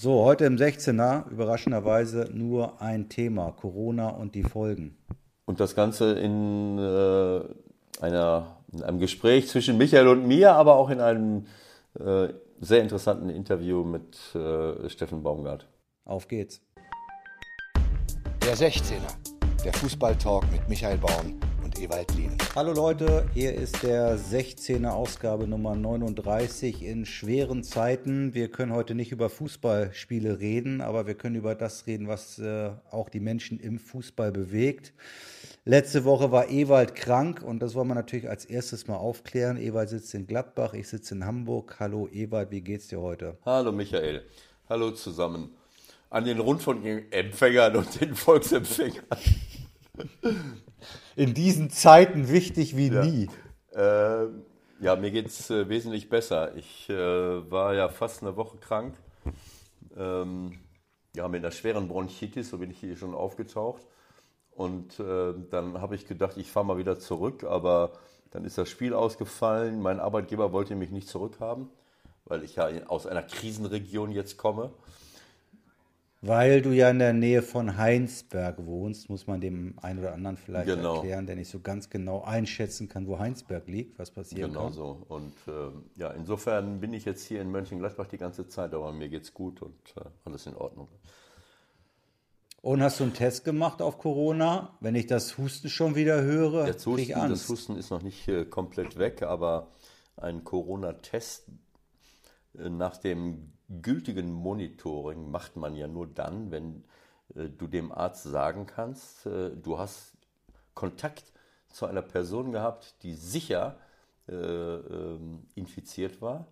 So, heute im 16er, überraschenderweise nur ein Thema, Corona und die Folgen. Und das Ganze in, äh, einer, in einem Gespräch zwischen Michael und mir, aber auch in einem äh, sehr interessanten Interview mit äh, Steffen Baumgart. Auf geht's. Der 16er, der Fußballtalk mit Michael Baum Ewald Lien. Hallo Leute, hier ist der 16er Ausgabe Nummer 39 in schweren Zeiten. Wir können heute nicht über Fußballspiele reden, aber wir können über das reden, was äh, auch die Menschen im Fußball bewegt. Letzte Woche war Ewald krank und das wollen wir natürlich als erstes mal aufklären. Ewald sitzt in Gladbach, ich sitze in Hamburg. Hallo Ewald, wie geht's dir heute? Hallo Michael, hallo zusammen. An den Rundfunkempfängern und den Volksempfängern. In diesen Zeiten wichtig wie ja. nie. Äh, ja, mir geht es äh, wesentlich besser. Ich äh, war ja fast eine Woche krank. Ähm, ja, mit einer schweren Bronchitis, so bin ich hier schon aufgetaucht. Und äh, dann habe ich gedacht, ich fahre mal wieder zurück, aber dann ist das Spiel ausgefallen. Mein Arbeitgeber wollte mich nicht zurückhaben, weil ich ja aus einer Krisenregion jetzt komme. Weil du ja in der Nähe von Heinsberg wohnst, muss man dem einen oder anderen vielleicht Genau. erklären, der nicht so ganz genau einschätzen kann, wo Heinsberg liegt, was passieren Genau kann. so. Und äh, ja, insofern bin ich jetzt hier in Mönchengladbach die ganze Zeit, aber mir geht's gut und äh, alles in Ordnung. Und hast du einen Test gemacht auf Corona? Wenn ich das Husten schon wieder höre, Der krieg ich Husten, Angst. das Husten ist noch nicht äh, komplett weg, aber ein Corona-Test äh, nach dem gültigen Monitoring macht man ja nur dann, wenn äh, du dem Arzt sagen kannst, äh, du hast Kontakt zu einer Person gehabt, die sicher äh, ähm, infiziert war.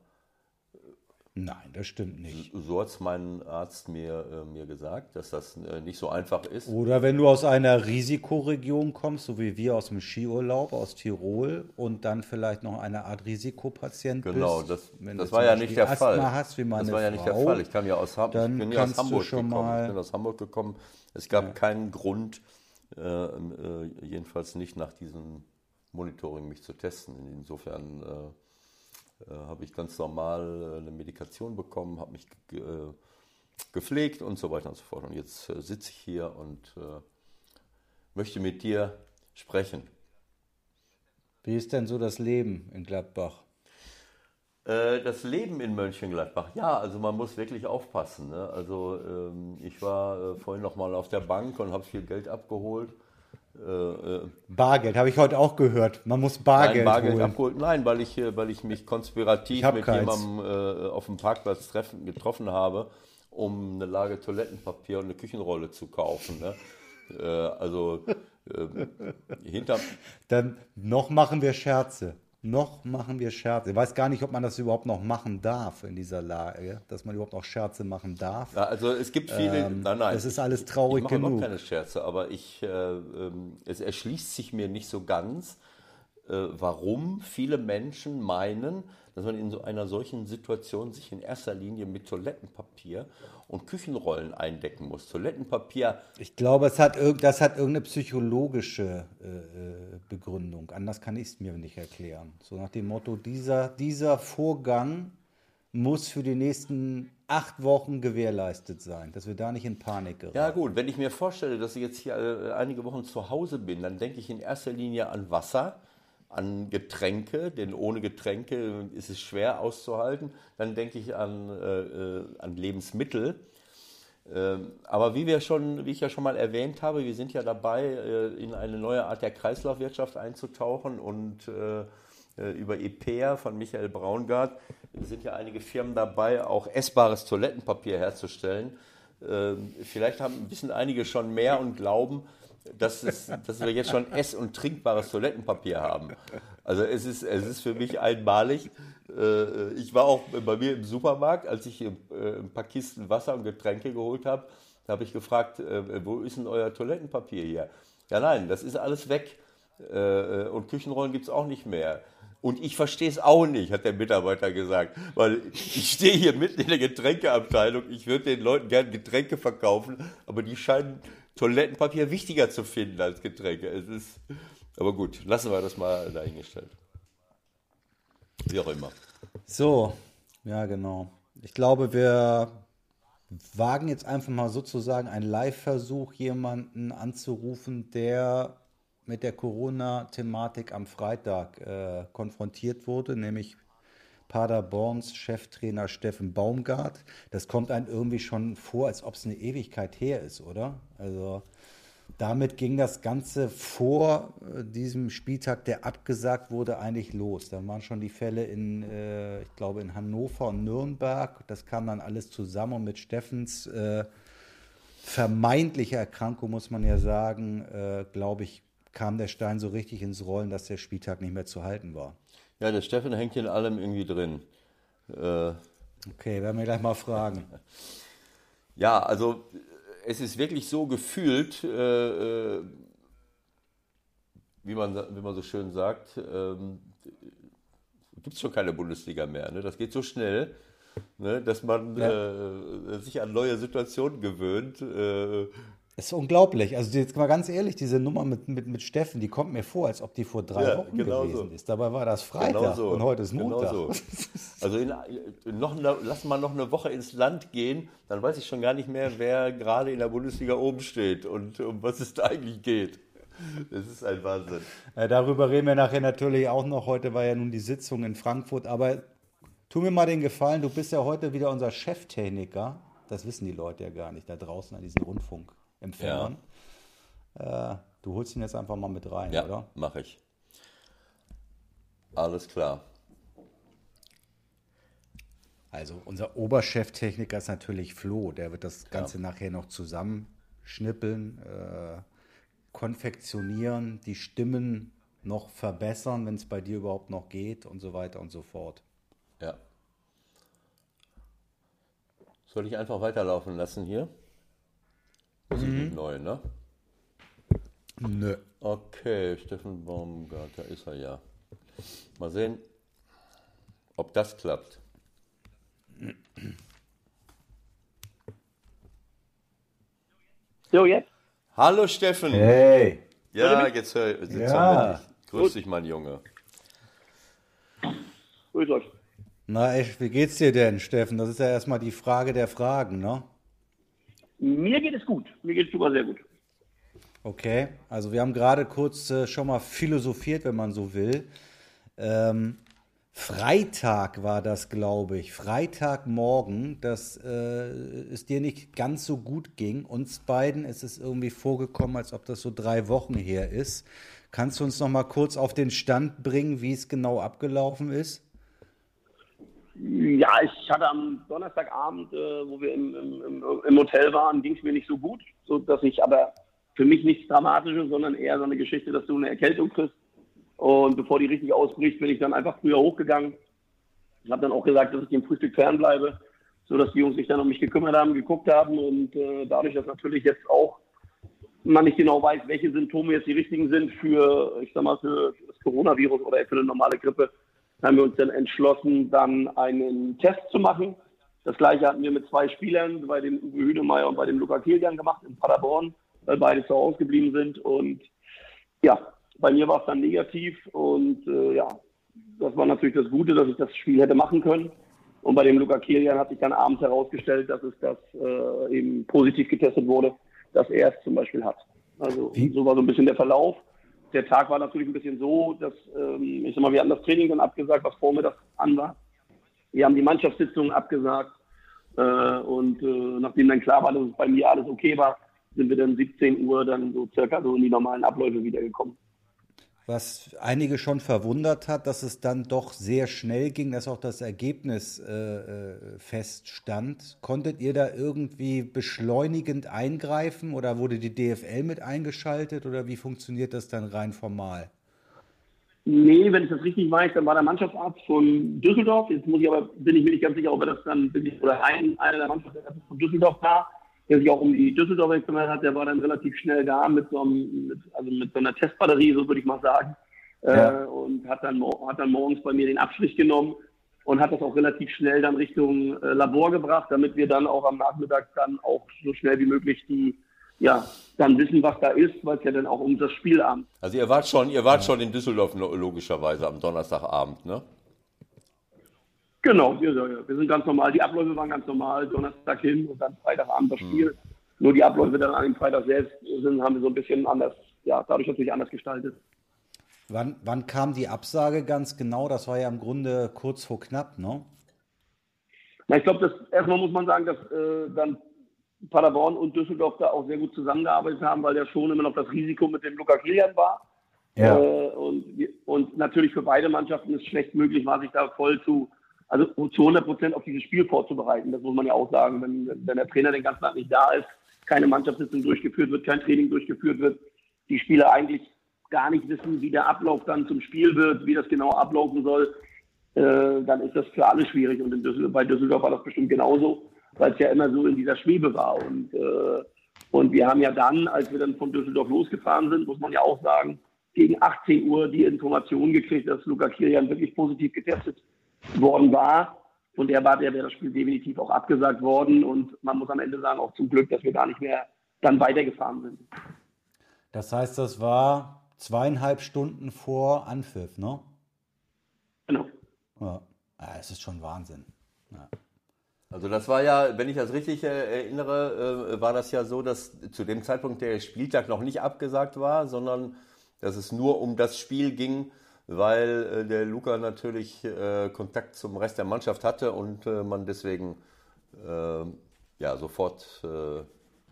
Nein, das stimmt nicht. So hat es mein Arzt mir, äh, mir gesagt, dass das äh, nicht so einfach ist. Oder wenn du aus einer Risikoregion kommst, so wie wir aus dem Skiurlaub aus Tirol und dann vielleicht noch eine Art Risikopatient Genau, bist. das, Wenn das du war ja nicht der Asthma Fall. Hast, wie meine das war ja nicht der Fall. Ich kam ja aus, Ham dann ich bin ja aus Hamburg schon gekommen. mal- Ich bin aus Hamburg gekommen. Es gab keinen Grund, äh, äh, jedenfalls nicht nach diesem Monitoring mich zu testen. Insofern äh, habe ich ganz normal äh, eine Medikation bekommen, habe mich ge äh, gepflegt und so weiter und so fort. Und jetzt äh, sitze ich hier und möchte mit dir sprechen. Wie ist denn so das Leben in Gladbach? Das Leben in Mönchengladbach, ja, also man muss wirklich aufpassen. Ne? Also ähm, ich war äh, vorhin noch mal auf der Bank und habe viel Geld abgeholt. Äh, äh, Bargeld, habe ich heute auch gehört. Man muss Bargeld, Nein, Bargeld holen. abgeholt. Nein, weil ich, äh, weil ich mich konspirativ Ich mit keins. jemandem auf dem Parkplatz treffen, getroffen habe, um eine Lage Toilettenpapier und eine Küchenrolle zu kaufen. Ne? Also äh, hinter, Dann noch machen wir Scherze. Noch machen wir Scherze. Ich weiß gar nicht, ob man das überhaupt noch machen darf in dieser Lage, dass man überhaupt noch Scherze machen darf. Ja, also es gibt viele. Ähm, nein, nein. das ist alles traurig ich mache genug. noch keine Scherze, aber ich, äh, ähm, es erschließt sich mir nicht so ganz, äh, warum viele Menschen meinen, dass man in so einer solchen Situation sich in erster Linie mit Toilettenpapier und Küchenrollen eindecken muss. Toilettenpapier, Ich glaube, es hat das hat irgendeine psychologische äh, äh, Begründung. Anders kann ich es mir nicht erklären. So nach dem Motto, dieser, dieser Vorgang muss für die nächsten acht Wochen gewährleistet sein, dass wir da nicht in Panik geraten. ja gut, wenn ich mir vorstelle, dass ich jetzt hier äh, einige Wochen zu Hause bin, dann denke ich in erster Linie an Wasser, an Getränke, denn ohne Getränke ist es schwer auszuhalten. Dann denke ich an, äh, äh, an Lebensmittel. Ähm, aber wie wir schon, wie ich ja schon mal erwähnt habe, wir sind ja dabei, äh, in eine neue Art der Kreislaufwirtschaft einzutauchen und äh, über IPEA von Michael Braungart sind ja einige Firmen dabei, auch essbares Toilettenpapier herzustellen. Ähm, Vielleicht haben, wissen einige schon mehr und glauben, dass, es, dass wir jetzt schon ess- und trinkbares Toilettenpapier haben. Also es ist, es ist für mich einmalig. Äh, Ich war auch bei mir im Supermarkt, als ich äh, ein paar Kisten Wasser und Getränke geholt habe, da habe ich gefragt, äh, wo ist denn euer Toilettenpapier hier? Ja nein, das ist alles weg. Und Küchenrollen gibt es auch nicht mehr. Und ich verstehe es auch nicht, hat der Mitarbeiter gesagt. Weil ich stehe hier mitten in der Getränkeabteilung. Ich würde den Leuten gerne Getränke verkaufen, aber die scheinen Toilettenpapier wichtiger zu finden als Getränke. Es ist, aber gut, lassen wir das mal dahingestellt. Wie auch immer. So, ja genau. Ich glaube, wir wagen jetzt einfach mal sozusagen einen Live-Versuch, jemanden anzurufen, der mit der Corona-Thematik am Freitag äh, konfrontiert wurde, nämlich Paderborns Cheftrainer Steffen Baumgart. Das kommt einem irgendwie schon vor, als ob es eine Ewigkeit her ist, oder? Also damit ging das Ganze vor äh, diesem Spieltag, der abgesagt wurde, eigentlich los. Da waren schon die Fälle in, äh, ich glaube, in Hannover und Nürnberg. Das kam dann alles zusammen und mit Steffens äh, vermeintlicher Erkrankung, muss man ja sagen, äh, glaube ich, kam der Stein so richtig ins Rollen, dass der Spieltag nicht mehr zu halten war. Ja, der Steffen hängt in allem irgendwie drin. Äh, okay, werden wir gleich mal fragen. Ja, also es ist wirklich so gefühlt, äh, äh, wie, man, wie man so schön sagt, ähm, gibt es schon keine Bundesliga mehr. Ne? Das geht so schnell, ne? dass man ja. äh, sich an neue Situationen gewöhnt. Äh, ist unglaublich. Also jetzt mal ganz ehrlich, diese Nummer mit, mit, mit Steffen, die kommt mir vor, als ob die vor drei ja, Wochen genau gewesen so. ist. Dabei war das Freitag genau so. und heute ist Montag. Genau so. Also in, noch eine, lass mal noch eine Woche ins Land gehen, dann weiß ich schon gar nicht mehr, wer gerade in der Bundesliga oben steht und um was es da eigentlich geht. Das ist ein Wahnsinn. Ja, darüber reden wir nachher natürlich auch noch. Heute war ja nun die Sitzung in Frankfurt. Aber tu mir mal den Gefallen, du bist ja heute wieder unser Cheftechniker. Das wissen die Leute ja gar nicht da draußen an diesem Rundfunk. Empfängern. Ja. Äh, du holst ihn jetzt einfach mal mit rein, ja, oder? Ja, mache ich. Alles klar. Also unser Obercheftechniker ist natürlich Flo, der wird das Ganze ja. nachher noch zusammenschnippeln, äh, konfektionieren, die Stimmen noch verbessern, wenn es bei dir überhaupt noch geht und so weiter und so fort. Ja. Soll ich einfach weiterlaufen lassen hier? Neu, ne? Nö. Okay, Steffen Baumgart, da ist er ja. Mal sehen, ob das klappt. So, jetzt? Hallo Steffen. Hey. Ja, jetzt hör jetzt ja. Grüß Gut. dich, mein Junge. Grüß euch. Na, echt, wie geht's dir denn, Steffen? Das ist ja erstmal die Frage der Fragen, ne? Mir geht es gut. Mir geht es super sehr gut. Okay, also wir haben gerade kurz äh, schon mal philosophiert, wenn man so will. Ähm, Freitag war das, glaube ich. Freitagmorgen, dass äh, es dir nicht ganz so gut ging. Uns beiden ist es irgendwie vorgekommen, als ob das so drei Wochen her ist. Kannst du uns noch mal kurz auf den Stand bringen, wie es genau abgelaufen ist? Ja, ich hatte am Donnerstagabend, äh, wo wir im, im, im Hotel waren, ging es mir nicht so gut, so dass ich aber für mich nichts Dramatisches, sondern eher so eine Geschichte, dass du eine Erkältung kriegst. Und bevor die richtig ausbricht, bin ich dann einfach früher hochgegangen. Ich habe dann auch gesagt, dass ich dem Frühstück fernbleibe, sodass die Jungs sich dann um mich gekümmert haben, geguckt haben. Und äh, dadurch, dass natürlich jetzt auch man nicht genau weiß, welche Symptome jetzt die richtigen sind für, ich sag mal, für das Coronavirus oder für eine normale Grippe, haben wir uns dann entschlossen, dann einen Test zu machen. Das gleiche hatten wir mit zwei Spielern, bei dem Uwe Hünemeyer und bei dem Luca Kilian gemacht in Paderborn, weil beide zu Hause geblieben sind. Und ja, bei mir war es dann negativ und äh, ja, das war natürlich das Gute, dass ich das Spiel hätte machen können. Und bei dem Luca Kilian hat sich dann abends herausgestellt, dass es das äh, eben positiv getestet wurde, dass er es zum Beispiel hat. Also Wie? so war so ein bisschen der Verlauf der Tag war natürlich ein bisschen so, dass ähm, ich sag mal, wir hatten das Training dann abgesagt, was vormittags an war. Wir haben die Mannschaftssitzung abgesagt äh, und äh, nachdem dann klar war, dass es bei mir alles okay war, sind wir dann 17 Uhr dann so circa so in die normalen Abläufe wiedergekommen was einige schon verwundert hat, dass es dann doch sehr schnell ging, dass auch das Ergebnis äh, äh, feststand. Konntet ihr da irgendwie beschleunigend eingreifen oder wurde die DFL mit eingeschaltet oder wie funktioniert das dann rein formal? Nee, wenn ich das richtig weiß, dann war der Mannschaftsarzt von Düsseldorf. Jetzt muss ich aber, bin ich mir nicht ganz sicher, ob er das dann oder ein, einer der Mannschaftsärzte von Düsseldorf war der sich auch um die Düsseldorfer gekümmert hat, der war dann relativ schnell da mit so, einem, mit, also mit so einer Testbatterie, so würde ich mal sagen. Ja. Äh, und hat dann, hat dann morgens bei mir den Abstrich genommen und hat das auch relativ schnell dann Richtung äh, Labor gebracht, damit wir dann auch am Nachmittag dann auch so schnell wie möglich die, ja, dann wissen, was da ist, weil es ja dann auch um das Spielabend. Also ihr wart schon, ihr wart ja. schon in Düsseldorf logischerweise am Donnerstagabend, ne? Genau, wir, wir sind ganz normal. Die Abläufe waren ganz normal. Donnerstag hin und dann Freitagabend das Spiel. Mhm. Nur die Abläufe dann an dem Freitag selbst sind, haben wir so ein bisschen anders, ja, dadurch natürlich anders gestaltet. Wann, wann kam die Absage ganz genau? Das war ja im Grunde kurz vor knapp, ne? Na, ich glaube, erstmal muss man sagen, dass äh, dann Paderborn und Düsseldorf da auch sehr gut zusammengearbeitet haben, weil ja schon immer noch das Risiko mit dem Luca Kilian war. Ja. Äh, und, und natürlich für beide Mannschaften ist es schlecht möglich war, sich da voll zu, also zu 100 Prozent auf dieses Spiel vorzubereiten. Das muss man ja auch sagen. Wenn, wenn der Trainer den ganzen Tag nicht da ist, keine Mannschaftssitzung durchgeführt wird, kein Training durchgeführt wird, die Spieler eigentlich gar nicht wissen, wie der Ablauf dann zum Spiel wird, wie das genau ablaufen soll, äh, dann ist das für alle schwierig. Und Düsseldorf, bei Düsseldorf war das bestimmt genauso, weil es ja immer so in dieser Schwebe war. Und, äh, und wir haben ja dann, als wir dann von Düsseldorf losgefahren sind, muss man ja auch sagen, gegen 18 Uhr die Information gekriegt, dass Luca Kirian wirklich positiv getestet worden war. Und der war, der wäre das Spiel definitiv auch abgesagt worden. Und man muss am Ende sagen, auch zum Glück, dass wir gar nicht mehr dann weitergefahren sind. Das heißt, das war zweieinhalb Stunden vor Anpfiff, ne? Genau. Ja, es ist schon Wahnsinn. Ja. Also das war ja, wenn ich das richtig äh, erinnere, äh, war das ja so, dass zu dem Zeitpunkt der Spieltag noch nicht abgesagt war, sondern dass es nur um das Spiel ging, weil äh, der Luca natürlich Kontakt zum Rest der Mannschaft hatte und man deswegen ja sofort.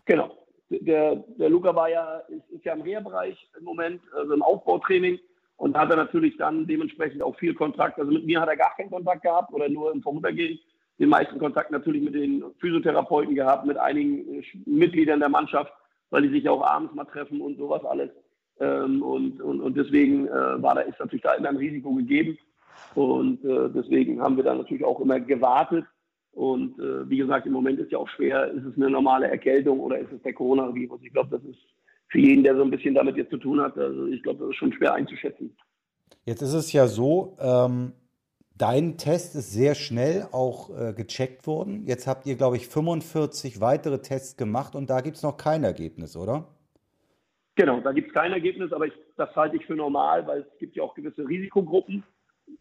genau. Der, der Luca war ja, ist, ist ja im Reha-Bereich im Moment, also im Aufbautraining und da hat er natürlich dann dementsprechend auch viel Kontakt. Also mit mir hat er gar keinen Kontakt gehabt oder nur im Vorübergehen. Den meisten Kontakt natürlich mit den Physiotherapeuten gehabt, mit einigen Mitgliedern der Mannschaft, weil die sich ja auch abends mal treffen und sowas alles. Ähm, und, und, und deswegen äh, war da, ist natürlich da immer ein Risiko gegeben. Und äh, deswegen haben wir da natürlich auch immer gewartet. Und äh, wie gesagt, im Moment ist ja auch schwer, ist es eine normale Erkältung oder ist es der Coronavirus? Ich glaube, das ist für jeden, der so ein bisschen damit jetzt zu tun hat, also ich glaube, das ist schon schwer einzuschätzen. Jetzt ist es ja so, ähm, dein Test ist sehr schnell auch äh, gecheckt worden. Jetzt habt ihr, glaube ich, 45 weitere Tests gemacht und da gibt es noch kein Ergebnis, oder? Genau, da gibt es kein Ergebnis, aber ich, das halte ich für normal, weil es gibt ja auch gewisse Risikogruppen.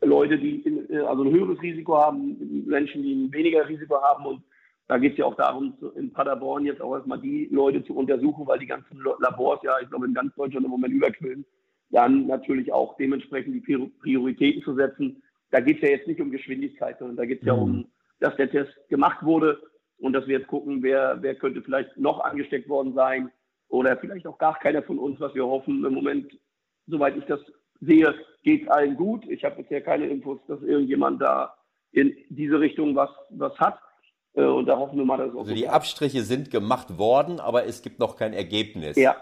Leute, die in, äh, also ein höheres Risiko haben, Menschen, die ein weniger Risiko haben und da geht es ja auch darum, in Paderborn jetzt auch erstmal die Leute zu untersuchen, weil die ganzen Labors ja, ich glaube, in ganz Deutschland im Moment überquillen. Dann natürlich auch dementsprechend die Prioritäten zu setzen. Da geht es ja jetzt nicht um Geschwindigkeit, sondern da geht es ja um, mhm. dass der Test gemacht wurde und dass wir jetzt gucken, wer, wer könnte vielleicht noch angesteckt worden sein oder vielleicht auch gar keiner von uns, was wir hoffen. Im Moment, soweit ich das sehe, geht es allen gut. Ich habe bisher keine Infos, dass irgendjemand da in diese Richtung was, was hat. Äh, und da hoffen wir mal, dass es auch Also die Abstriche sind gemacht worden, aber es gibt noch kein Ergebnis. Ja.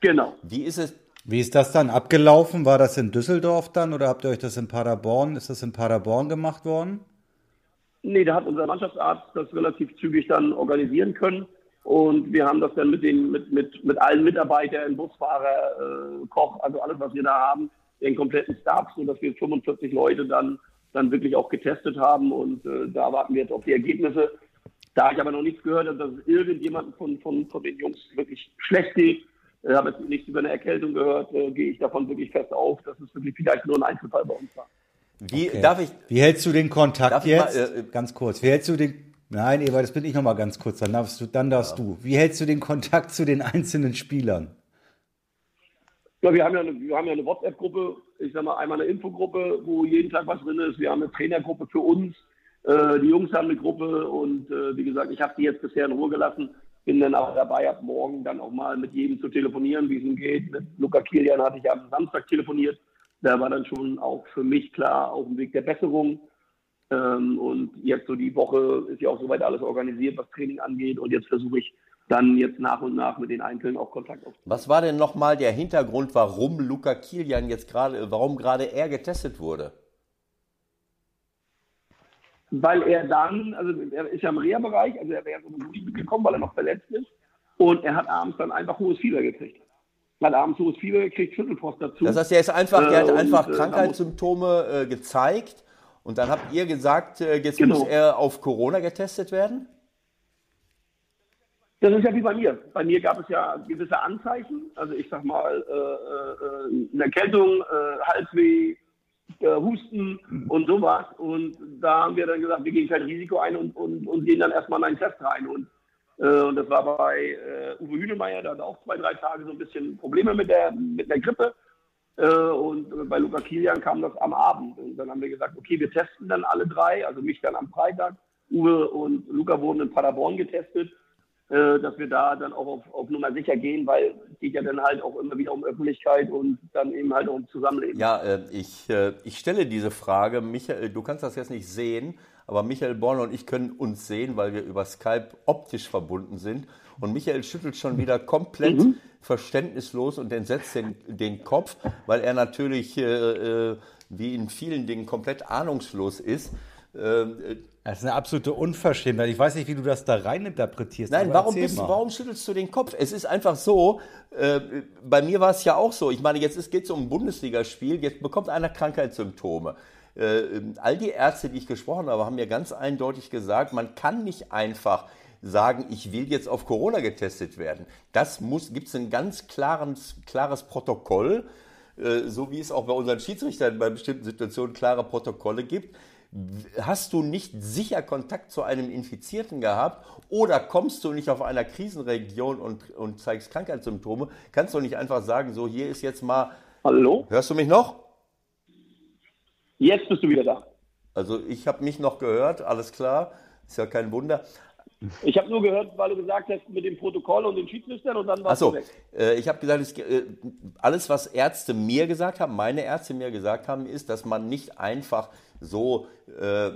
Genau. Wie ist es? Wie ist das dann abgelaufen? War das in Düsseldorf dann oder habt ihr euch das in Paderborn? Ist das in Paderborn gemacht worden? Nee, da hat unser Mannschaftsarzt das relativ zügig dann organisieren können. Und wir haben das dann mit den, mit, mit, mit allen Mitarbeitern, Busfahrer, äh, Koch, also alles, was wir da haben, den kompletten Staff, sodass wir 45 Leute dann dann wirklich auch getestet haben und äh, da warten wir jetzt auf die Ergebnisse. Da ich aber noch nichts gehört habe, dass es irgendjemandem von, von, von den Jungs wirklich schlecht geht, äh, habe jetzt nichts über eine Erkältung gehört, äh, gehe ich davon wirklich fest auf, dass es wirklich vielleicht nur ein Einzelfall bei uns war. Wie, okay. darf ich, Wie hältst du den Kontakt jetzt? Mal, äh, ganz kurz. Wie hältst du den Nein, Eva, das bin ich noch mal ganz kurz. Dann darfst du, dann darfst ja. du. Wie hältst du den Kontakt zu den einzelnen Spielern? Ja, wir haben ja eine, wir haben ja eine WhatsApp-Gruppe, ich sag mal einmal eine Infogruppe, wo jeden Tag was drin ist. Wir haben eine Trainergruppe für uns. Äh, die Jungs haben eine Gruppe und äh, wie gesagt, ich habe die jetzt bisher in Ruhe gelassen. Bin dann auch dabei, ab morgen dann auch mal mit jedem zu telefonieren, wie es ihm geht. Mit Luca Kilian hatte ich am Samstag telefoniert. Da war dann schon auch für mich klar auf dem Weg der Besserung. Ähm, und jetzt so die Woche ist ja auch soweit alles organisiert, was Training angeht. Und jetzt versuche ich dann jetzt nach und nach mit den Einzelnen auch Kontakt aufzunehmen. Was war denn nochmal der Hintergrund, warum Luca Kilian jetzt gerade, warum gerade er getestet wurde? Weil er dann, also er ist ja im Reha-Bereich, also er wäre so gut mitgekommen, weil er noch verletzt ist. Und er hat abends dann einfach hohes Fieber gekriegt. Er hat abends hohes Fieber gekriegt, Schüttelfrost dazu. Das heißt, er ist einfach, der hat einfach äh, Krankheitssymptome äh, gezeigt. Und dann habt ihr gesagt, äh, jetzt genau. muss er auf Corona getestet werden? Das ist ja wie bei mir. Bei mir gab es ja gewisse Anzeichen. Also ich sag mal, äh, äh, eine Erkältung, äh, Halsweh, Husten und sowas. Und da haben wir dann gesagt, wir gehen kein Risiko ein und, und, und gehen dann erstmal in einen Test rein. Und, äh, und das war bei äh, Uwe Hünemeyer, der hatte auch zwei, drei Tage so ein bisschen Probleme mit der, mit der Grippe. Äh, und bei Luca Kilian kam das am Abend. Und dann haben wir gesagt, okay, wir testen dann alle drei, also mich dann am Freitag. Uwe und Luca wurden in Paderborn getestet. Äh, dass wir da dann auch auf, auf Nummer sicher gehen, weil es geht ja dann halt auch immer wieder um Öffentlichkeit und dann eben halt auch um Zusammenleben. Ja, äh, ich, ich stelle diese Frage, Michael, du kannst das jetzt nicht sehen, aber Michael Born und ich können uns sehen, weil wir über Skype optisch verbunden sind. Und Michael schüttelt schon wieder komplett mhm. verständnislos und entsetzt den, den Kopf, weil er natürlich, äh, wie in vielen Dingen, komplett ahnungslos ist. Das ist eine absolute Unverschämtheit. Ich weiß nicht, wie du das da reininterpretierst. Nein, warum, bist, warum schüttelst du den Kopf? Es ist einfach so, äh, bei mir war es ja auch so. Ich meine, jetzt geht es um ein Bundesligaspiel, jetzt bekommt einer Krankheitssymptome. Äh, all die Ärzte, die ich gesprochen habe, haben mir ganz eindeutig gesagt, man kann nicht einfach sagen, ich will jetzt auf Corona getestet werden. Das muss, gibt es ein ganz klares, klares Protokoll, äh, so wie es auch bei unseren Schiedsrichtern bei bestimmten Situationen klare Protokolle gibt hast du nicht sicher Kontakt zu einem Infizierten gehabt oder kommst du nicht auf einer Krisenregion und, und zeigst Krankheitssymptome, kannst du nicht einfach sagen, so hier ist jetzt mal. Hallo? Hörst du mich noch? Jetzt bist du wieder da. Also ich habe mich noch gehört, alles klar, ist ja kein Wunder. Ich habe nur gehört, weil du gesagt hast, mit dem Protokoll und den Schiedsrichtern und dann warst Achso, du weg. Äh, ich habe gesagt, es, äh, alles, was Ärzte mir gesagt haben, meine Ärzte mir gesagt haben, ist, dass man nicht einfach so äh, äh,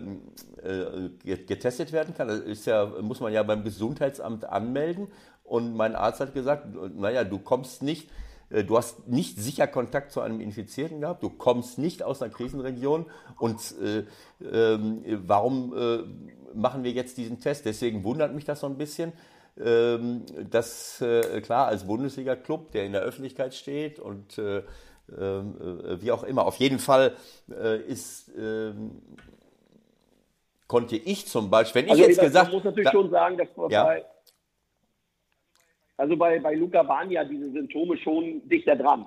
getestet werden kann. Das ist ja, muss man ja beim Gesundheitsamt anmelden. Und mein Arzt hat gesagt, naja, du kommst nicht, äh, du hast nicht sicher Kontakt zu einem Infizierten gehabt, du kommst nicht aus einer Krisenregion und äh, ähm, warum äh, machen wir jetzt diesen Test? Deswegen wundert mich das so ein bisschen ähm, dass äh, klar als Bundesliga-Club, der in der Öffentlichkeit steht und äh, ähm, äh, wie auch immer. Auf jeden Fall ist, ähm, konnte ich zum Beispiel, wenn ich also, jetzt das, gesagt... Man muss natürlich da, schon sagen, dass ja. bei, also bei, bei Luca waren ja diese Symptome schon dichter dran.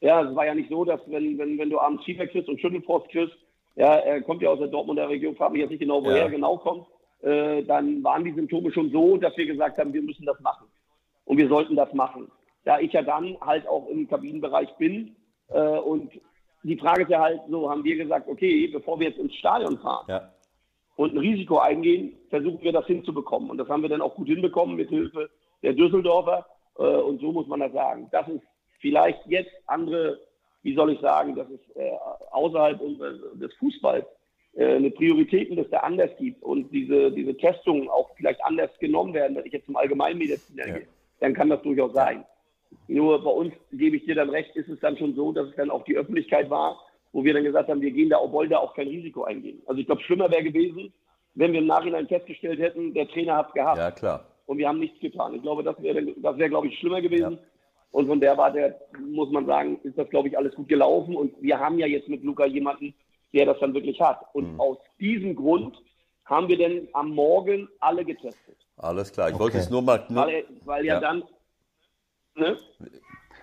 Ja, es war ja nicht so, dass wenn, wenn, wenn du abends Fieber kriegst und Schüttelfrost kriegst, ja, er kommt ja aus der Dortmunder Region, frage mich jetzt nicht genau, woher ja. er genau kommt, äh, dann waren die Symptome schon so, dass wir gesagt haben, wir müssen das machen. Und wir sollten das machen da ich ja dann halt auch im Kabinenbereich bin. Äh, und die Frage ist ja halt, so haben wir gesagt, okay, bevor wir jetzt ins Stadion fahren ja. und ein Risiko eingehen, versuchen wir das hinzubekommen. Und das haben wir dann auch gut hinbekommen mit Hilfe der Düsseldorfer. Äh, und so muss man das sagen. Das ist vielleicht jetzt andere, wie soll ich sagen, das ist äh, außerhalb des Fußballs äh, eine Prioritäten, dass der anders gibt und diese, diese Testungen auch vielleicht anders genommen werden, wenn ich jetzt zum Allgemeinmediziner ja. gehe, dann kann das durchaus sein. Nur bei uns, gebe ich dir dann recht, ist es dann schon so, dass es dann auch die Öffentlichkeit war, wo wir dann gesagt haben, wir gehen da, obwohl da auch kein Risiko eingehen. Also ich glaube, schlimmer wäre gewesen, wenn wir im Nachhinein festgestellt hätten, der Trainer hat es gehabt. Ja, klar. Und wir haben nichts getan. Ich glaube, das wäre, das wäre glaube ich, schlimmer gewesen. Ja. Und von der Warte muss man sagen, ist das, glaube ich, alles gut gelaufen. Und wir haben ja jetzt mit Luca jemanden, der das dann wirklich hat. Und mhm. aus diesem Grund haben wir dann am Morgen alle getestet. Alles klar. Ich okay. wollte es nur mal. Nur, weil, weil ja, ja, dann Ne?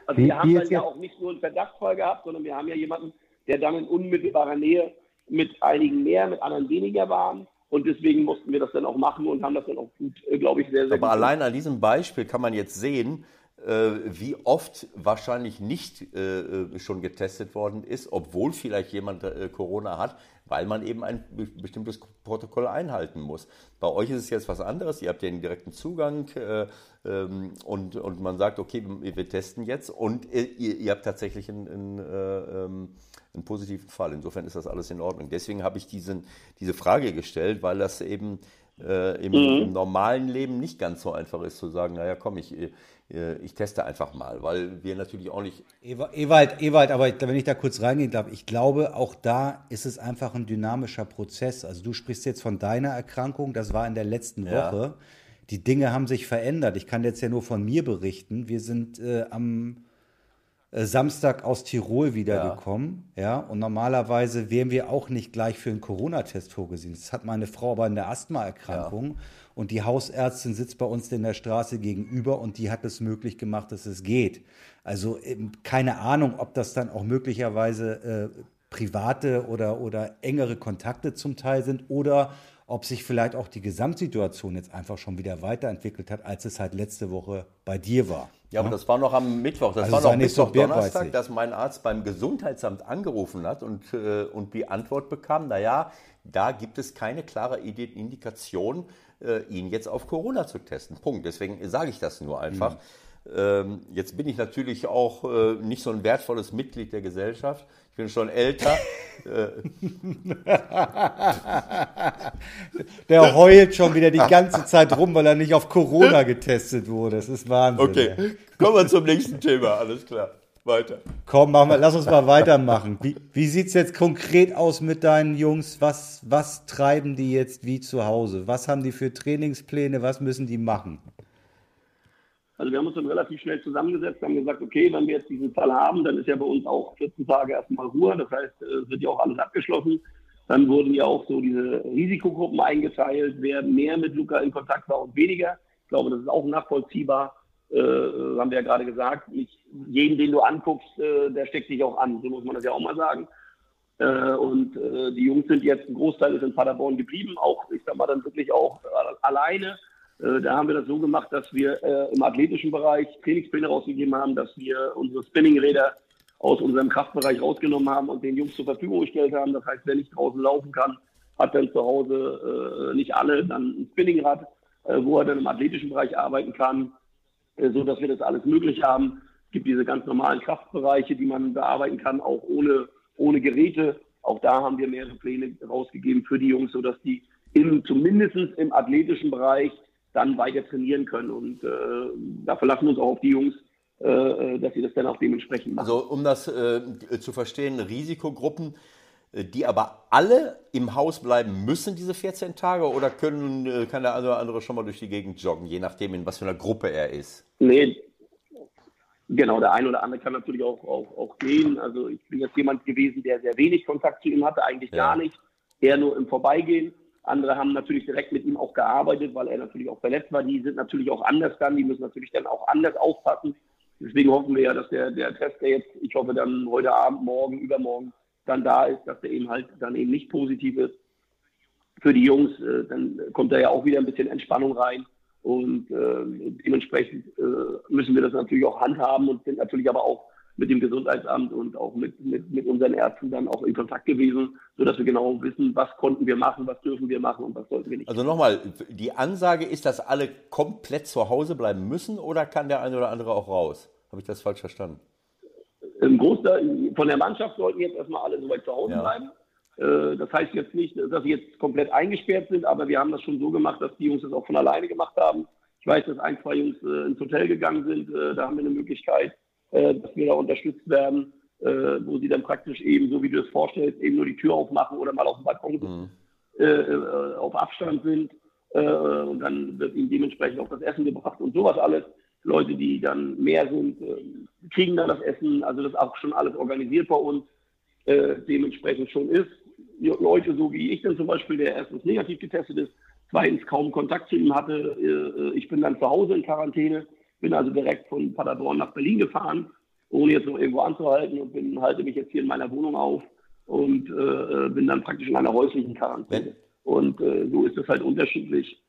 Also wie, wir haben dann ja auch nicht nur einen Verdachtsfall gehabt, sondern wir haben ja jemanden, der dann in unmittelbarer Nähe mit einigen mehr, mit anderen weniger waren. Und deswegen mussten wir das dann auch machen und haben das dann auch gut, äh, glaube ich, sehr, sehr Aber gut allein an diesem Beispiel kann man jetzt sehen, wie oft wahrscheinlich nicht äh, schon getestet worden ist, obwohl vielleicht jemand Corona hat, weil man eben ein bestimmtes Protokoll einhalten muss. Bei euch ist es jetzt was anderes, ihr habt ja den direkten Zugang äh, ähm, und, und man sagt, okay, wir testen jetzt und ihr, ihr habt tatsächlich einen, einen, äh, ähm, einen, positiven Fall. Insofern ist das alles in Ordnung. Deswegen habe ich diesen, diese Frage gestellt, weil das eben äh, im, mhm. im, normalen Leben nicht ganz so einfach ist zu sagen, naja, komm, ich, äh, ich teste einfach mal, weil wir natürlich auch nicht. Ewald, Ewald, aber wenn ich da kurz reingehen darf, ich glaube, auch da ist es einfach ein dynamischer Prozess. Also du sprichst jetzt von deiner Erkrankung, das war in der letzten ja. Woche. Die Dinge haben sich verändert. Ich kann jetzt ja nur von mir berichten. Wir sind äh, am äh, Samstag aus Tirol wiedergekommen, ja. ja. Und normalerweise wären wir auch nicht gleich für einen Corona-Test vorgesehen. Das hat meine Frau aber in der Asthmaerkrankung. Ja. Und die Hausärztin sitzt bei uns in der Straße gegenüber und die hat es möglich gemacht, dass es geht. Also keine Ahnung, ob das dann auch möglicherweise äh, private oder, oder engere Kontakte zum Teil sind oder ob sich vielleicht auch die Gesamtsituation jetzt einfach schon wieder weiterentwickelt hat, als es halt letzte Woche bei dir war. Ja, aber das war noch am Mittwoch, das also war noch Mittwoch, Donnerstag, dass mein Arzt beim Gesundheitsamt angerufen hat und, äh, und die Antwort bekam, naja, da gibt es keine klare Indikation, äh, ihn jetzt auf Corona zu testen. Punkt. Deswegen sage ich das nur einfach. Mhm. Ähm, jetzt bin ich natürlich auch äh, nicht so ein wertvolles Mitglied der Gesellschaft. Ich bin schon älter. der heult schon wieder die ganze Zeit rum, weil er nicht auf Corona getestet wurde. Das ist Wahnsinn. Okay, kommen wir zum nächsten Thema. Alles klar. Weiter. Komm, machen wir, lass uns mal weitermachen. Wie, wie sieht es jetzt konkret aus mit deinen Jungs? Was, was treiben die jetzt wie zu Hause? Was haben die für Trainingspläne? Was müssen die machen? Also wir haben uns dann relativ schnell zusammengesetzt, haben gesagt, okay, wenn wir jetzt diesen Fall haben, dann ist ja bei uns auch 14 Tage erstmal Ruhe. Das heißt, es wird ja auch alles abgeschlossen. Dann wurden ja auch so diese Risikogruppen eingeteilt, wer mehr mit Luca in Kontakt war und weniger. Ich glaube, das ist auch nachvollziehbar. Äh, haben wir ja gerade gesagt. Nicht jeden, den du anguckst, äh, der steckt dich auch an. So muss man das ja auch mal sagen. Äh, und äh, die Jungs sind jetzt, ein Großteil ist in Paderborn geblieben, auch, ich sag mal, dann wirklich auch alleine äh, da haben wir das so gemacht, dass wir äh, im athletischen Bereich Trainingspläne rausgegeben haben, dass wir unsere Spinningräder aus unserem Kraftbereich rausgenommen haben und den Jungs zur Verfügung gestellt haben. Das heißt, wer nicht draußen laufen kann, hat dann zu Hause äh, nicht alle dann ein Spinningrad, äh, wo er dann im athletischen Bereich arbeiten kann, äh, so dass wir das alles möglich haben. Es gibt diese ganz normalen Kraftbereiche, die man bearbeiten kann, auch ohne, ohne Geräte. Auch da haben wir mehrere Pläne rausgegeben für die Jungs, sodass die im, zumindest im athletischen Bereich dann weiter trainieren können. Und äh, da verlassen wir uns auch auf die Jungs, äh, äh, dass sie das dann auch dementsprechend machen. Also um das äh, zu verstehen, Risikogruppen, äh, die aber alle im Haus bleiben müssen, diese 14 Tage, oder können, äh, kann der eine oder andere schon mal durch die Gegend joggen, je nachdem, in was für einer Gruppe er ist? Nee, genau, der eine oder andere kann natürlich auch, auch, auch gehen. Also ich bin jetzt jemand gewesen, der sehr wenig Kontakt zu ihm hatte, eigentlich ja. gar nicht, eher nur im Vorbeigehen. Andere haben natürlich direkt mit ihm auch gearbeitet, weil er natürlich auch verletzt war. Die sind natürlich auch anders dann, die müssen natürlich dann auch anders aufpassen. Deswegen hoffen wir ja, dass der, der Test, der jetzt, ich hoffe dann heute Abend, morgen, übermorgen dann da ist, dass der eben halt dann eben nicht positiv ist. Für die Jungs, äh, dann kommt da ja auch wieder ein bisschen Entspannung rein. Und äh, dementsprechend äh, müssen wir das natürlich auch handhaben und sind natürlich aber auch mit dem Gesundheitsamt und auch mit, mit, mit unseren Ärzten dann auch in Kontakt gewesen, sodass wir genau wissen, was konnten wir machen, was dürfen wir machen und was sollten wir nicht. Also nochmal, die Ansage ist, dass alle komplett zu Hause bleiben müssen oder kann der eine oder andere auch raus? Habe ich das falsch verstanden? Im Großteil von der Mannschaft sollten jetzt erstmal alle soweit zu Hause ja. bleiben. Äh, das heißt jetzt nicht, dass sie jetzt komplett eingesperrt sind, aber wir haben das schon so gemacht, dass die Jungs das auch von alleine gemacht haben. Ich weiß, dass ein, zwei Jungs äh, ins Hotel gegangen sind. Äh, da haben wir eine Möglichkeit, dass wir da unterstützt werden, wo sie dann praktisch eben, so wie du es vorstellst, eben nur die Tür aufmachen oder mal auf dem Balkon mhm. auf Abstand sind. Und dann wird ihnen dementsprechend auch das Essen gebracht und sowas alles. Leute, die dann mehr sind, äh, kriegen dann das Essen. Also das auch schon alles organisiert bei uns, äh, dementsprechend schon ist. Leute, so wie ich dann zum Beispiel, der erstens negativ getestet ist, zweitens kaum Kontakt zu ihm hatte. ich bin dann zu Hause in Quarantäne bin also direkt von Paderborn nach Berlin gefahren, ohne jetzt noch irgendwo anzuhalten und bin, halte mich jetzt hier in meiner Wohnung auf und äh, bin dann praktisch in einer häuslichen Quarantäne. Und äh, so ist es halt unterschiedlich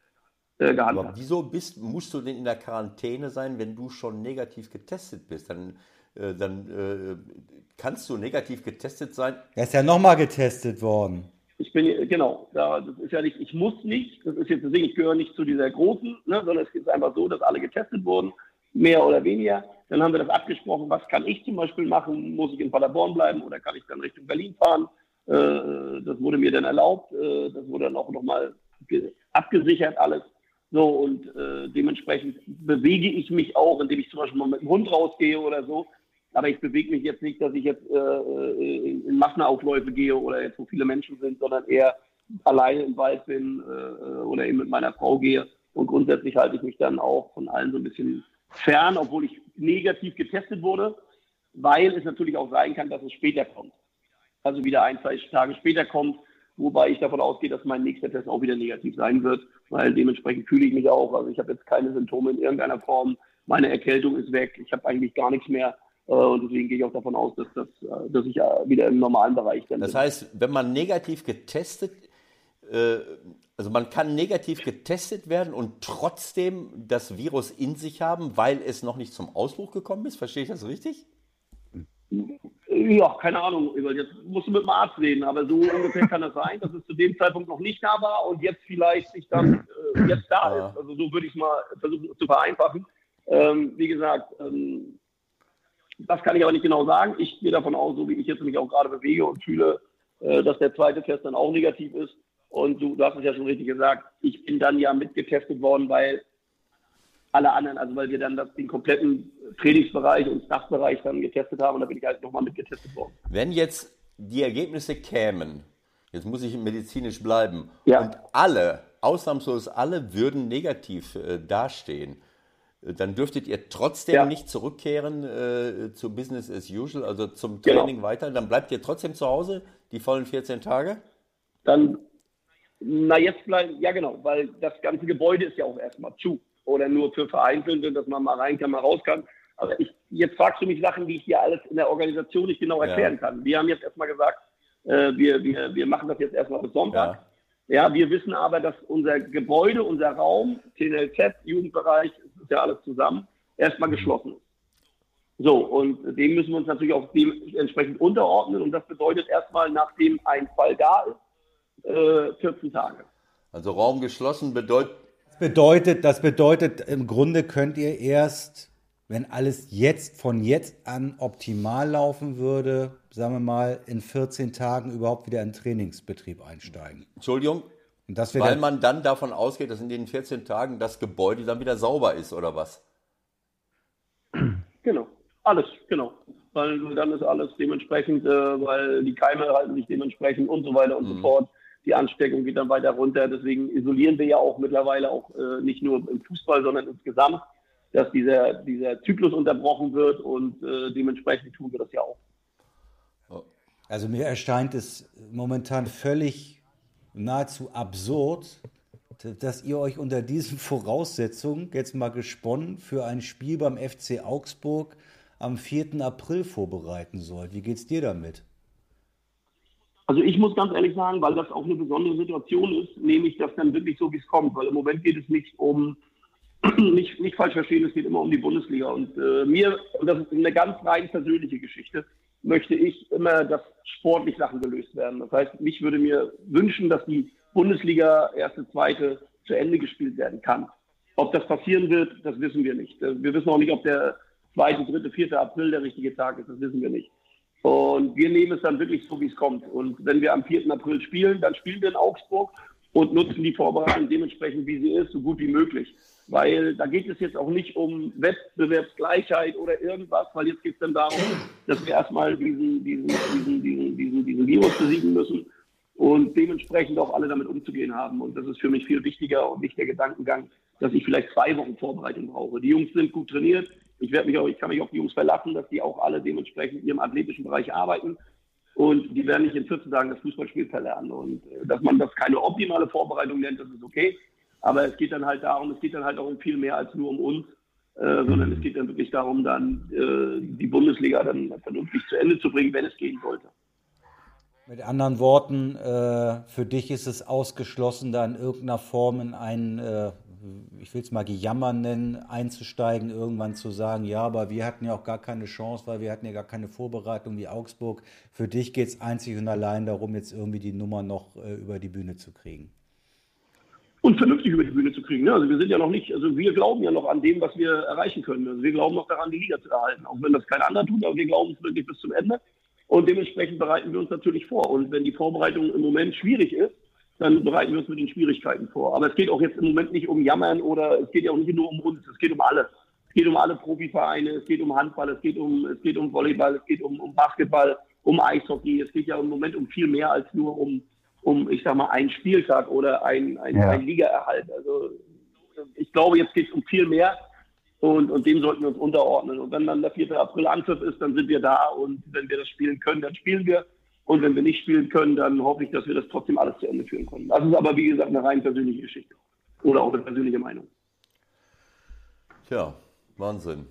äh, gehandhabt. Aber wieso bist, musst du denn in der Quarantäne sein, wenn du schon negativ getestet bist? Dann, äh, dann äh, kannst du negativ getestet sein. Er ist ja nochmal getestet worden. Ich bin, genau, da, das ist ja nicht, ich muss nicht, das ist jetzt deswegen, ich gehöre nicht zu dieser großen, ne, sondern es ist einfach so, dass alle getestet wurden, mehr oder weniger. Dann haben wir das abgesprochen, was kann ich zum Beispiel machen, muss ich in Paderborn bleiben oder kann ich dann Richtung Berlin fahren? Äh, das wurde mir dann erlaubt, äh, das wurde dann auch nochmal abgesichert alles. So, und äh, dementsprechend bewege ich mich auch, indem ich zum Beispiel mal mit dem Hund rausgehe oder so, aber ich bewege mich jetzt nicht, dass ich jetzt äh, äh in Massenaufläufe gehe oder jetzt wo viele Menschen sind, sondern eher alleine im Wald bin äh, oder eben mit meiner Frau gehe. Und grundsätzlich halte ich mich dann auch von allen so ein bisschen fern, obwohl ich negativ getestet wurde, weil es natürlich auch sein kann, dass es später kommt. Also wieder ein, zwei Tage später kommt, wobei ich davon ausgehe, dass mein nächster Test auch wieder negativ sein wird, weil dementsprechend fühle ich mich auch. Also ich habe jetzt keine Symptome in irgendeiner Form. Meine Erkältung ist weg. Ich habe eigentlich gar nichts mehr Äh, und deswegen gehe ich auch davon aus, dass, das, äh, dass ich wieder im normalen Bereich dann Das bin. heißt, wenn man negativ getestet, äh, also man kann negativ getestet werden und trotzdem das Virus in sich haben, weil es noch nicht zum Ausbruch gekommen ist. Verstehe ich das richtig? Ja, keine Ahnung. Jetzt musst du mit dem Arzt reden, aber so ungefähr kann das sein, dass es zu dem Zeitpunkt noch nicht da war und jetzt vielleicht sich dann äh, jetzt da ja. ist. Also so würde ich es mal versuchen zu vereinfachen. Ähm, wie gesagt, ähm, das kann ich aber nicht genau sagen. Ich gehe davon aus, so wie ich jetzt mich auch gerade bewege und fühle, äh, dass der zweite Test dann auch negativ ist. Und du, du hast es ja schon richtig gesagt, ich bin dann ja mitgetestet worden, weil alle anderen, also weil wir dann das, den kompletten Trainingsbereich und Stachbereich dann getestet haben und da bin ich halt nochmal mitgetestet worden. Wenn jetzt die Ergebnisse kämen, jetzt muss ich medizinisch bleiben, ja. und alle, ausnahmslos alle, würden negativ äh, dastehen, dann dürftet ihr trotzdem ja. nicht zurückkehren äh, zu Business as usual, also zum genau. Training genau. weiter. Dann bleibt ihr trotzdem zu Hause, die vollen 14 Tage? Dann, na jetzt bleiben, ja genau, weil das ganze Gebäude ist ja auch erstmal zu. Oder nur für Vereinzelte, dass man mal rein kann, mal raus kann. Aber ich, jetzt fragst du mich Sachen, die ich dir alles in der Organisation nicht genau erklären ja. kann. Wir haben jetzt erstmal gesagt, äh, wir, wir, wir machen das jetzt erstmal bis Sonntag. Ja. Ja, wir wissen aber, dass unser Gebäude, unser Raum, TNLZ, Jugendbereich, ist ja alles zusammen, erstmal geschlossen ist. So, und dem müssen wir uns natürlich auch dementsprechend unterordnen. Und das bedeutet erstmal, nachdem ein Fall da ist, äh, 14 Tage. Also Raum geschlossen bedeutet. Das bedeutet, das bedeutet, im Grunde könnt ihr erst, wenn alles jetzt von jetzt an optimal laufen würde, sagen wir mal, in 14 Tagen überhaupt wieder in Trainingsbetrieb einsteigen. Entschuldigung, weil man dann davon ausgeht, dass in den 14 Tagen das Gebäude dann wieder sauber ist, oder was? Genau, alles, genau. Weil dann ist alles dementsprechend, äh, weil die Keime halten sich dementsprechend und so weiter und mhm. so fort. Die Ansteckung geht dann weiter runter. Deswegen isolieren wir ja auch mittlerweile auch äh, nicht nur im Fußball, sondern insgesamt, dass dieser, dieser Zyklus unterbrochen wird und äh, dementsprechend tun wir das ja auch. Also mir erscheint es momentan völlig nahezu absurd, dass ihr euch unter diesen Voraussetzungen jetzt mal gesponnen für ein Spiel beim FC Augsburg am 4. April vorbereiten sollt. Wie geht's dir damit? Also ich muss ganz ehrlich sagen, weil das auch eine besondere Situation ist, nehme ich das dann wirklich so, wie es kommt. Weil im Moment geht es nicht um, nicht, nicht falsch verstehen, es geht immer um die Bundesliga. Und äh, mir, und das ist eine ganz rein persönliche Geschichte, möchte ich immer, dass sportlich Sachen gelöst werden. Das heißt, mich würde mir wünschen, dass die Bundesliga erste, zweite zu Ende gespielt werden kann. Ob das passieren wird, das wissen wir nicht. Wir wissen auch nicht, ob der zweite, dritte, vierte April der richtige Tag ist. Das wissen wir nicht. Und wir nehmen es dann wirklich so, wie es kommt. Und wenn wir am 4. April spielen, dann spielen wir in Augsburg und nutzen die Vorbereitung dementsprechend, wie sie ist, so gut wie möglich weil da geht es jetzt auch nicht um Wettbewerbsgleichheit oder irgendwas, weil jetzt geht es dann darum, dass wir erstmal diesen, diesen, diesen, diesen, diesen, diesen Virus besiegen müssen und dementsprechend auch alle damit umzugehen haben. Und das ist für mich viel wichtiger und nicht der Gedankengang, dass ich vielleicht zwei Wochen Vorbereitung brauche. Die Jungs sind gut trainiert. Ich werde mich auch, ich kann mich auf die Jungs verlassen, dass die auch alle dementsprechend in ihrem athletischen Bereich arbeiten. Und die werden nicht in 14 Tagen das Fußballspiel verlernen. Und äh, dass man das keine optimale Vorbereitung nennt, das ist okay. Aber es geht dann halt darum, es geht dann halt auch um viel mehr als nur um uns, äh, sondern es geht dann wirklich darum, dann äh, die Bundesliga dann vernünftig zu Ende zu bringen, wenn es gehen sollte. Mit anderen Worten, äh, für dich ist es ausgeschlossen, da in irgendeiner Form in einen, äh, ich will es mal Gejammer nennen, einzusteigen, irgendwann zu sagen, ja, aber wir hatten ja auch gar keine Chance, weil wir hatten ja gar keine Vorbereitung wie Augsburg. Für dich geht es einzig und allein darum, jetzt irgendwie die Nummer noch äh, über die Bühne zu kriegen und vernünftig über die Bühne zu kriegen. Ne? Also wir sind ja noch nicht, also wir glauben ja noch an dem, was wir erreichen können. Also wir glauben noch daran, die Liga zu erhalten, auch wenn das kein anderer tut, aber wir glauben es wirklich bis zum Ende. Und dementsprechend bereiten wir uns natürlich vor. Und wenn die Vorbereitung im Moment schwierig ist, dann bereiten wir uns mit den Schwierigkeiten vor. Aber es geht auch jetzt im Moment nicht um Jammern oder es geht ja auch nicht nur um uns, es geht um alle. Es geht um alle Profivereine, es geht um Handball, es geht um, es geht um Volleyball, es geht um, um Basketball, um Eishockey. Es geht ja im Moment um viel mehr als nur um, um, ich sag mal, einen Spieltag oder ein, ein, ja. ein Ligaerhalt. Also ich glaube, jetzt geht es um viel mehr und, und dem sollten wir uns unterordnen. Und wenn dann der 4. April Anpfiff ist, dann sind wir da und wenn wir das spielen können, dann spielen wir. Und wenn wir nicht spielen können, dann hoffe ich, dass wir das trotzdem alles zu Ende führen können. Das ist aber, wie gesagt, eine rein persönliche Geschichte. Oder auch eine persönliche Meinung. Tja, Wahnsinn.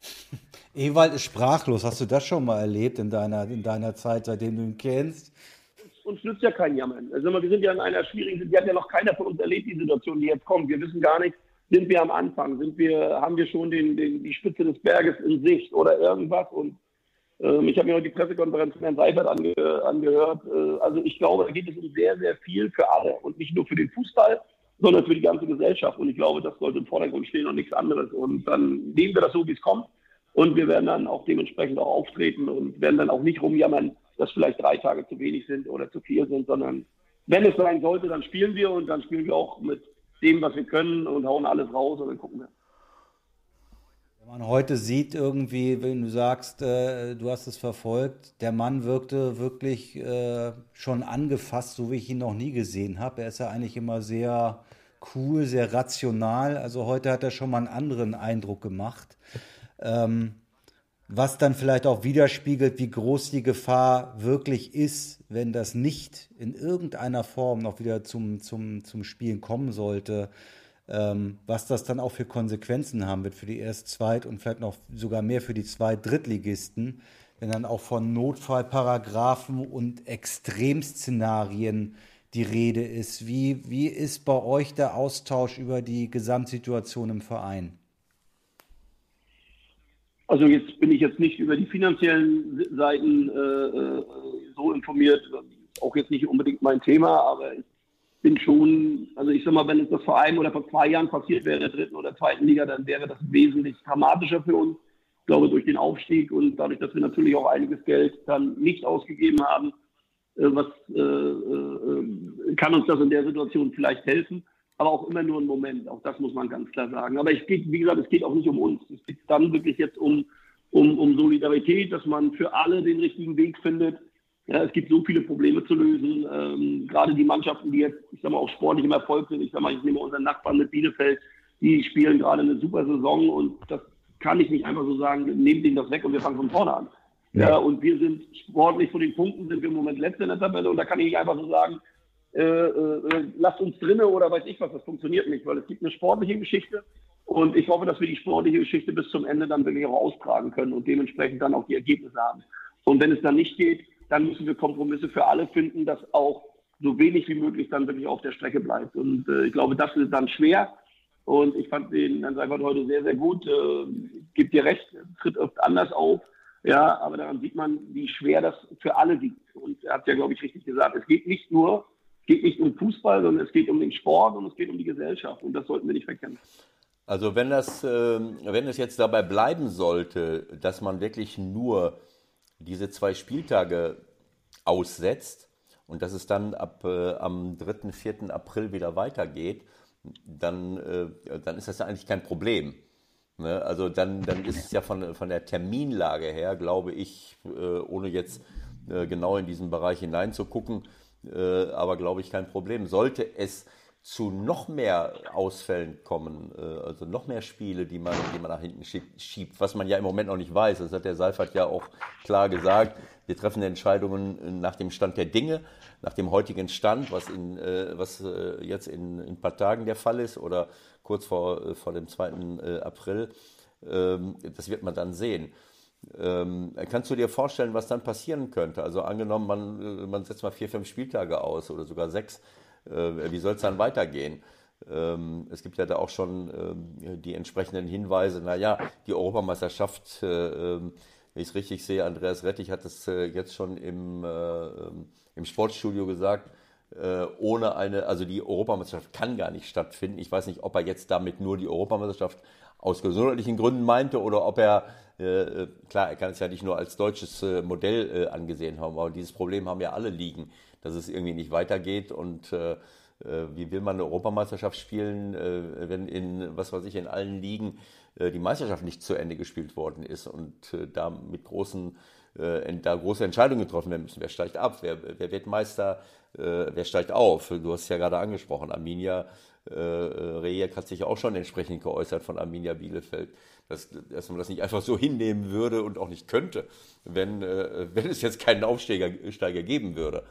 Ewald ist sprachlos. Hast du das schon mal erlebt in deiner, in deiner Zeit, seitdem du ihn kennst? Uns nützt ja kein Jammern. Also wir sind ja in einer schwierigen, die hat ja noch keiner von uns erlebt, die Situation, die jetzt kommt. Wir wissen gar nicht, sind wir am Anfang, sind wir, haben wir schon den, den, die Spitze des Berges in Sicht oder irgendwas und ähm, ich habe mir heute die Pressekonferenz von Herrn Seifert ange, angehört. Äh, also ich glaube, da geht es um sehr, sehr viel für alle und nicht nur für den Fußball, sondern für die ganze Gesellschaft. Und ich glaube, das sollte im Vordergrund stehen und nichts anderes. Und dann nehmen wir das so, wie es kommt. Und wir werden dann auch dementsprechend auch auftreten und werden dann auch nicht rumjammern, dass vielleicht drei Tage zu wenig sind oder zu viel sind, sondern wenn es sein sollte, dann spielen wir und dann spielen wir auch mit dem, was wir können und hauen alles raus und dann gucken wir. Wenn man heute sieht, irgendwie, wenn du sagst, äh, du hast es verfolgt, der Mann wirkte wirklich äh, schon angefasst, so wie ich ihn noch nie gesehen habe. Er ist ja eigentlich immer sehr cool, sehr rational. Also heute hat er schon mal einen anderen Eindruck gemacht. Ähm, was dann vielleicht auch widerspiegelt, wie groß die Gefahr wirklich ist, wenn das nicht in irgendeiner Form noch wieder zum, zum, zum Spielen kommen sollte ähm, was das dann auch für Konsequenzen haben wird für die Erst-, Zweit- und vielleicht noch sogar mehr für die Zweit-, Drittligisten, wenn dann auch von Notfallparagraphen und Extremszenarien die Rede ist. Wie, wie ist bei euch der Austausch über die Gesamtsituation im Verein? Also jetzt bin ich jetzt nicht über die finanziellen Seiten äh, äh so informiert, auch jetzt nicht unbedingt mein Thema, aber ich bin schon, also ich sag mal, wenn es das vor einem oder vor zwei Jahren passiert wäre, der dritten oder zweiten Liga, dann wäre das wesentlich dramatischer für uns. Ich glaube, durch den Aufstieg und dadurch, dass wir natürlich auch einiges Geld dann nicht ausgegeben haben, äh, was äh, äh, kann uns das in der Situation vielleicht helfen, aber auch immer nur ein Moment. Auch das muss man ganz klar sagen. Aber es geht, wie gesagt, es geht auch nicht um uns. Es geht dann wirklich jetzt um, um, um Solidarität, dass man für alle den richtigen Weg findet ja, es gibt so viele Probleme zu lösen. Ähm, gerade die Mannschaften, die jetzt, ich sag mal, auch sportlich im Erfolg sind. Ich sag mal, ich nehme unseren Nachbarn mit Bielefeld, die spielen gerade eine super Saison und das kann ich nicht einfach so sagen, nehmt ihnen das weg und wir fangen von vorne an. Ja. ja. und wir sind sportlich von den Punkten sind wir im Moment letzte in der Tabelle und da kann ich nicht einfach so sagen, äh, äh, lasst uns drinnen oder weiß ich was, das funktioniert nicht, weil es gibt eine sportliche Geschichte und ich hoffe, dass wir die sportliche Geschichte bis zum Ende dann wirklich auch austragen können und dementsprechend dann auch die Ergebnisse haben. Und wenn es dann nicht geht, dann müssen wir Kompromisse für alle finden, dass auch so wenig wie möglich dann wirklich auf der Strecke bleibt. Und äh, ich glaube, das ist dann schwer. Und ich fand den Herrn Seifert heute sehr, sehr gut. Äh, gibt dir recht, tritt oft anders auf. Ja, aber daran sieht man, wie schwer das für alle wiegt. Und er hat ja, glaube ich, richtig gesagt, es geht nicht nur, geht nicht um Fußball, sondern es geht um den Sport und es geht um die Gesellschaft. Und das sollten wir nicht verkennen. Also wenn das, äh, wenn es jetzt dabei bleiben sollte, dass man wirklich nur diese zwei Spieltage aussetzt und dass es dann ab äh, am 3., 4. April wieder weitergeht, dann, äh, dann ist das ja eigentlich kein Problem. Ne? Also dann, dann ist es ja von, von der Terminlage her, glaube ich, äh, ohne jetzt äh, genau in diesen Bereich hineinzugucken, äh, aber glaube ich kein Problem. Sollte es zu noch mehr Ausfällen kommen, äh, also noch mehr Spiele, die man, die man nach hinten schiebt, was man ja im Moment noch nicht weiß. Das hat der Seifert ja auch klar gesagt. Wir treffen Entscheidungen nach dem Stand der Dinge, nach dem heutigen Stand, was, in, äh, was äh, jetzt in, in ein paar Tagen der Fall ist oder kurz vor, vor dem 2. April. Ähm, das wird man dann sehen. Ähm, kannst du dir vorstellen, was dann passieren könnte? Also angenommen, man, man setzt mal vier, fünf Spieltage aus oder sogar sechs äh, wie soll es dann weitergehen? Ähm, es gibt ja da auch schon ähm, die entsprechenden Hinweise, naja, die Europameisterschaft, äh, ähm, wenn ich es richtig sehe, Andreas Rettich hat es äh, jetzt schon im, im Sportstudio gesagt, ohne eine, also die Europameisterschaft kann gar nicht stattfinden. Ich weiß nicht, ob er jetzt damit nur die Europameisterschaft aus gesundheitlichen Gründen meinte oder ob er, äh, klar, er kann es ja nicht nur als deutsches äh, Modell äh, angesehen haben, aber dieses Problem haben ja alle liegen dass es irgendwie nicht weitergeht und äh, äh, wie will man eine Europameisterschaft spielen, äh, wenn in, was weiß ich, in allen Ligen äh, die Meisterschaft nicht zu Ende gespielt worden ist und äh, da mit großen, äh, da große Entscheidungen getroffen werden müssen. Wer steigt ab? Wer, wer wird Meister? wer steigt auf? Du hast es ja gerade angesprochen, Arminia äh, Rejek hat sich auch schon entsprechend geäußert von Arminia Bielefeld, dass, dass man das nicht einfach so hinnehmen würde und auch nicht könnte, wenn, wenn es jetzt keinen Aufsteiger geben würde.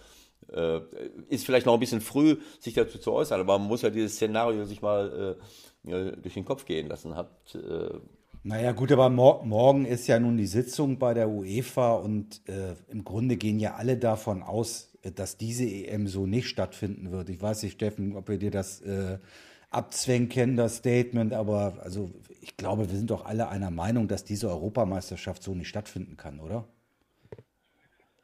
Äh, ist vielleicht noch ein bisschen früh, sich dazu zu äußern, aber man muss ja dieses Szenario sich mal äh, durch den Kopf gehen lassen. Hat, äh, Naja, gut, aber mor morgen ist ja nun die Sitzung bei der UEFA und äh, im Grunde gehen ja alle davon aus, dass diese EM so nicht stattfinden wird. Ich weiß nicht, Steffen, ob wir dir das äh, abzwängen, das Statement, aber also ich glaube, wir sind doch alle einer Meinung, dass diese Europameisterschaft so nicht stattfinden kann, oder?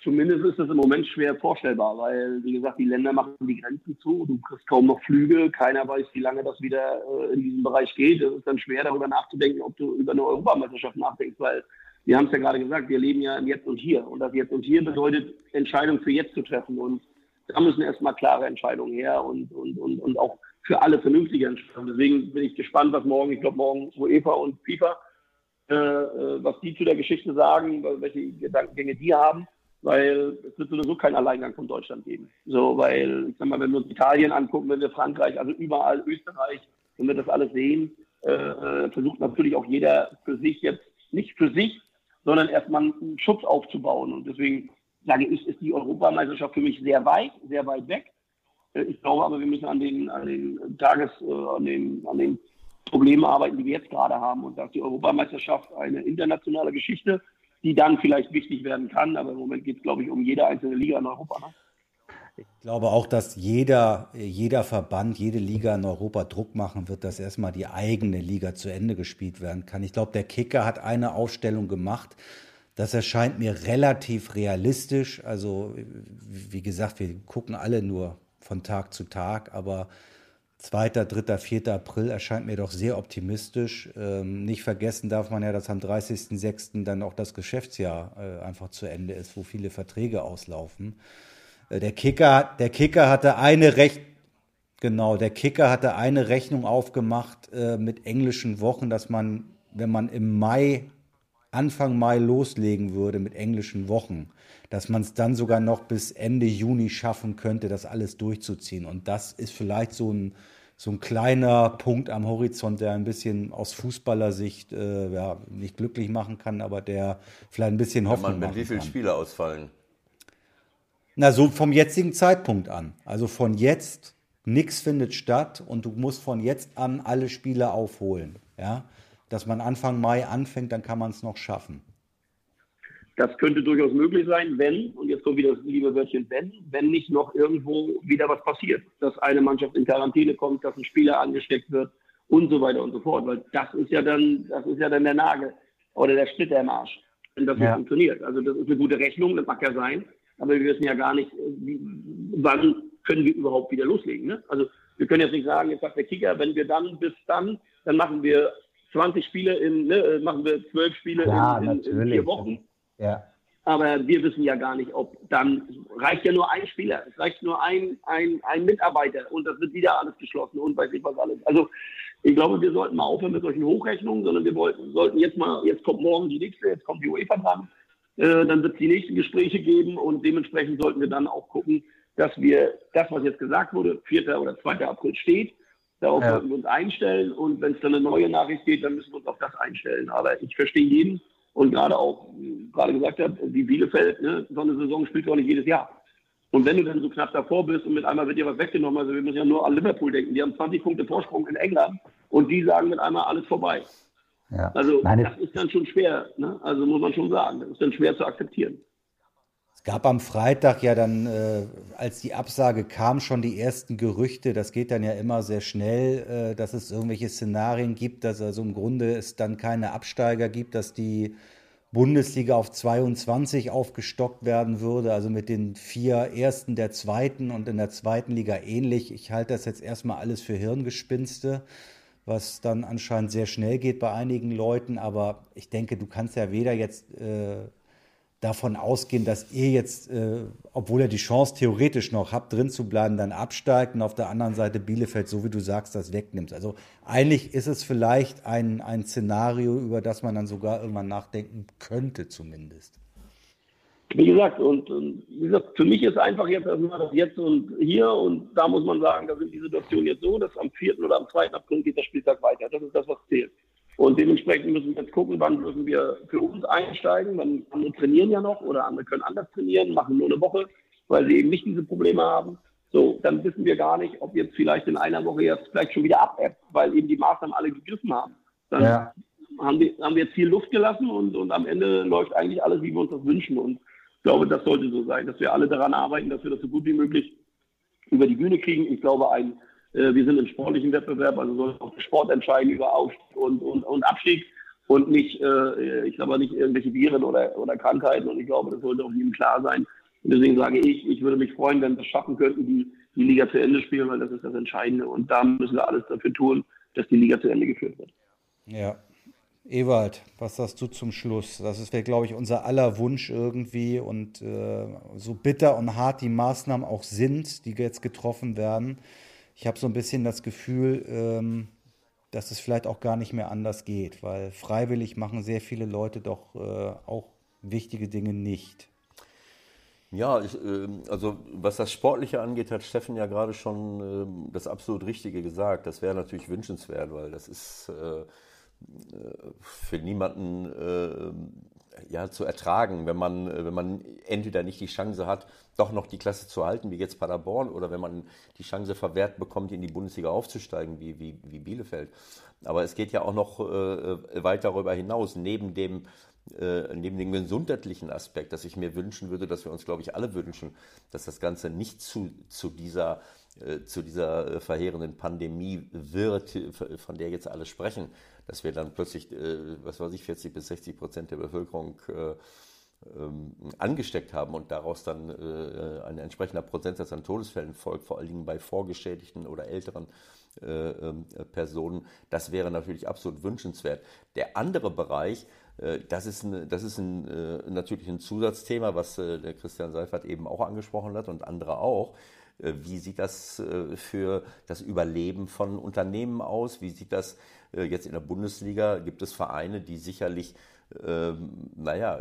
Zumindest ist es im Moment schwer vorstellbar, weil, wie gesagt, die Länder machen die Grenzen zu, du kriegst kaum noch Flüge, keiner weiß, wie lange das wieder äh, in diesem Bereich geht. Es ist dann schwer, darüber nachzudenken, ob du über eine Europameisterschaft nachdenkst, weil wir haben es ja gerade gesagt, wir leben ja im Jetzt und Hier. Und das Jetzt und Hier bedeutet, Entscheidungen für jetzt zu treffen. Und da müssen erstmal klare Entscheidungen her und, und, und, und auch für alle vernünftige Entscheidungen. Deswegen bin ich gespannt, was morgen, ich glaube morgen UEFA und FIFA, äh, äh, was die zu der Geschichte sagen, welche Gedankengänge die haben weil es wird sowieso keinen Alleingang von Deutschland geben. So, weil, ich sag mal, wenn wir uns Italien angucken, wenn wir Frankreich, also überall Österreich, wenn wir das alles sehen, äh, äh, versucht natürlich auch jeder für sich jetzt, nicht für sich, sondern erstmal einen Schutz aufzubauen. Und deswegen sage ich, ist die Europameisterschaft für mich sehr weit, sehr weit weg. Äh, ich glaube aber, wir müssen an den, an den Tages, äh, an den, an den Problemen arbeiten, die wir jetzt gerade haben. Und da ist die Europameisterschaft eine internationale Geschichte die dann vielleicht wichtig werden kann. Aber im Moment geht es, glaube ich, um jede einzelne Liga in Europa. Ne? Ich glaube auch, dass jeder, jeder Verband, jede Liga in Europa Druck machen wird, dass erstmal die eigene Liga zu Ende gespielt werden kann. Ich glaube, der Kicker hat eine Aufstellung gemacht. Das erscheint mir relativ realistisch. Also, wie gesagt, wir gucken alle nur von Tag zu Tag, aber 2., 3., 4. April erscheint mir doch sehr optimistisch. Ähm, nicht vergessen darf man ja, dass am 30.06. dann auch das Geschäftsjahr äh, einfach zu Ende ist, wo viele Verträge auslaufen. Äh, der Kicker, der Kicker hatte eine Recht, genau, der Kicker hatte eine Rechnung aufgemacht äh, mit englischen Wochen, dass man, wenn man im Mai, Anfang Mai loslegen würde mit englischen Wochen, dass man es dann sogar noch bis Ende Juni schaffen könnte, das alles durchzuziehen. Und das ist vielleicht so ein, so ein kleiner Punkt am Horizont, der ein bisschen aus Fußballersicht äh, ja, nicht glücklich machen kann, aber der vielleicht ein bisschen Hoffnung ja, man, mit wie viele Spiele ausfallen? Na, so vom jetzigen Zeitpunkt an. Also von jetzt, nichts findet statt und du musst von jetzt an alle Spiele aufholen. Ja? Dass man Anfang Mai anfängt, dann kann man es noch schaffen. Das könnte durchaus möglich sein, wenn, und jetzt kommt wieder das liebe Wörtchen wenn, wenn nicht noch irgendwo wieder was passiert, dass eine Mannschaft in Quarantäne kommt, dass ein Spieler angesteckt wird und so weiter und so fort. Weil das ist ja dann, das ist ja dann der Nagel oder der Splitter im Arsch, wenn das ja. nicht funktioniert. Also das ist eine gute Rechnung, das mag ja sein, aber wir wissen ja gar nicht, wann können wir überhaupt wieder loslegen. Ne? Also wir können jetzt nicht sagen, jetzt sagt der Kicker, wenn wir dann bis dann, dann machen wir 20 Spiele in, ne, machen wir 12 Spiele ja, in, in, in vier Wochen. Ja. Aber wir wissen ja gar nicht, ob dann reicht ja nur ein Spieler, es reicht nur ein, ein, ein Mitarbeiter und das wird wieder alles geschlossen und weiß ich was alles. Also ich glaube, wir sollten mal aufhören mit solchen Hochrechnungen, sondern wir wollten, sollten jetzt mal, jetzt kommt morgen die nächste, jetzt kommt die UEFA dran, äh, dann wird es die nächsten Gespräche geben und dementsprechend sollten wir dann auch gucken, dass wir das, was jetzt gesagt wurde, 4. oder 2. April steht, darauf ja. sollten wir uns einstellen und wenn es dann eine neue Nachricht geht, dann müssen wir uns auf das einstellen. Aber ich verstehe jeden, und gerade auch, gerade gesagt habe, wie Bielefeld, ne, so eine Saison spielt auch nicht jedes Jahr. Und wenn du dann so knapp davor bist und mit einmal wird dir was weggenommen, also wir müssen ja nur an Liverpool denken, die haben 20 Punkte Vorsprung in England und die sagen mit einmal alles vorbei. Ja. Also Nein, das ist dann schon schwer, ne? also muss man schon sagen, das ist dann schwer zu akzeptieren gab am Freitag ja dann, äh, als die Absage kam, schon die ersten Gerüchte. Das geht dann ja immer sehr schnell, äh, dass es irgendwelche Szenarien gibt, dass also im Grunde es dann keine Absteiger gibt, dass die Bundesliga auf 22 aufgestockt werden würde, also mit den vier Ersten der Zweiten und in der zweiten Liga ähnlich. Ich halte das jetzt erstmal alles für Hirngespinste, was dann anscheinend sehr schnell geht bei einigen Leuten, aber ich denke, du kannst ja weder jetzt äh, davon ausgehen, dass ihr jetzt, äh, obwohl ihr die Chance theoretisch noch habt, drin zu bleiben, dann absteigt und auf der anderen Seite Bielefeld, so wie du sagst, das wegnimmt. Also eigentlich ist es vielleicht ein, ein Szenario, über das man dann sogar irgendwann nachdenken könnte zumindest. Wie gesagt, und, und wie gesagt, für mich ist einfach jetzt erstmal das Jetzt und Hier und da muss man sagen, da sind die Situationen jetzt so, dass am 4. oder am 2. April geht der Spieltag weiter. Das ist das, was zählt. Und dementsprechend müssen wir jetzt gucken, wann müssen wir für uns einsteigen. Man, andere trainieren ja noch oder andere können anders trainieren, machen nur eine Woche, weil sie eben nicht diese Probleme haben. So, dann wissen wir gar nicht, ob jetzt vielleicht in einer Woche jetzt vielleicht schon wieder abebbt, weil eben die Maßnahmen alle gegriffen haben. Dann ja. haben, die, haben wir jetzt viel Luft gelassen und, und am Ende läuft eigentlich alles, wie wir uns das wünschen. Und ich glaube, das sollte so sein, dass wir alle daran arbeiten, dass wir das so gut wie möglich über die Bühne kriegen. Ich glaube, ein, wir sind im sportlichen Wettbewerb, also soll auch der Sport entscheiden über Aufstieg und, und, und Abstieg und nicht, äh, ich glaube nicht irgendwelche Viren oder, oder Krankheiten. Und ich glaube, das sollte auch jedem klar sein. Und deswegen sage ich, ich würde mich freuen, wenn wir es schaffen könnten, die, die Liga zu Ende spielen, weil das ist das Entscheidende. Und da müssen wir alles dafür tun, dass die Liga zu Ende geführt wird. Ja. Ewald, was sagst du zum Schluss? Das wäre, glaube ich, unser aller Wunsch irgendwie. Und äh, so bitter und hart die Maßnahmen auch sind, die jetzt getroffen werden, ich habe so ein bisschen das Gefühl, ähm, dass es vielleicht auch gar nicht mehr anders geht, weil freiwillig machen sehr viele Leute doch äh, auch wichtige Dinge nicht. Ja, ich, äh, also was das Sportliche angeht, hat Steffen ja gerade schon äh, das absolut Richtige gesagt. Das wäre natürlich wünschenswert, weil das ist äh, für niemanden äh, ja, zu ertragen, wenn man, wenn man entweder nicht die Chance hat, doch noch die Klasse zu halten, wie jetzt Paderborn, oder wenn man die Chance verwehrt bekommt, in die Bundesliga aufzusteigen, wie, wie, wie Bielefeld. Aber es geht ja auch noch äh, weit darüber hinaus, neben dem äh, neben dem gesundheitlichen Aspekt, dass ich mir wünschen würde, dass wir uns, glaube ich, alle wünschen, dass das Ganze nicht zu, zu dieser äh, zu dieser äh, verheerenden Pandemie wird, von der jetzt alle sprechen, dass wir dann plötzlich, was weiß ich, 40 bis 60 Prozent der Bevölkerung ähm, angesteckt haben und daraus dann ein entsprechender Prozentsatz an Todesfällen folgt, vor allen Dingen bei vorgeschädigten oder älteren ähm, Personen. Das wäre natürlich absolut wünschenswert. Der andere Bereich, äh, das ist, ein, das ist ein, äh, natürlich ein Zusatzthema, was äh, der Christian Seifert eben auch angesprochen hat und andere auch. Wie sieht das für das Überleben von Unternehmen aus? Wie sieht das jetzt in der Bundesliga? Gibt es Vereine, die sicherlich, ähm, naja,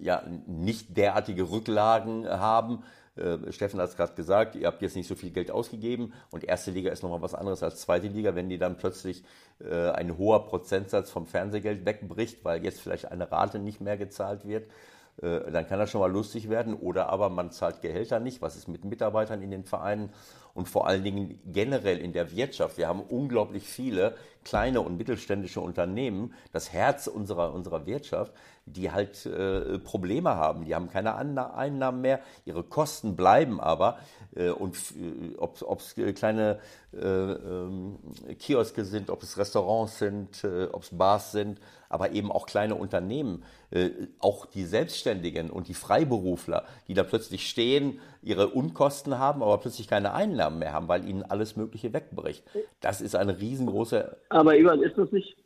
ja, nicht derartige Rücklagen haben, äh, Steffen hat es gerade gesagt, ihr habt jetzt nicht so viel Geld ausgegeben und erste Liga ist nochmal was anderes als zweite Liga, wenn die dann plötzlich äh, ein hoher Prozentsatz vom Fernsehgeld wegbricht, weil jetzt vielleicht eine Rate nicht mehr gezahlt wird, äh, dann kann das schon mal lustig werden. Oder aber man zahlt Gehälter nicht. Was ist mit Mitarbeitern in den Vereinen? Und vor allen Dingen generell in der Wirtschaft. Wir haben unglaublich viele kleine und mittelständische Unternehmen, das Herz unserer, unserer Wirtschaft, die halt äh, Probleme haben. Die haben keine Einnahmen mehr, ihre Kosten bleiben aber. Äh, und äh, ob es kleine äh, ähm, Kioske sind, ob es Restaurants sind, äh, ob es Bars sind, aber eben auch kleine Unternehmen, äh, auch die Selbstständigen und die Freiberufler, die da plötzlich stehen, ihre Unkosten haben, aber plötzlich keine Einnahmen mehr haben, weil ihnen alles Mögliche wegbricht. Das ist eine riesengroße. Aber Ivan, ist das nicht,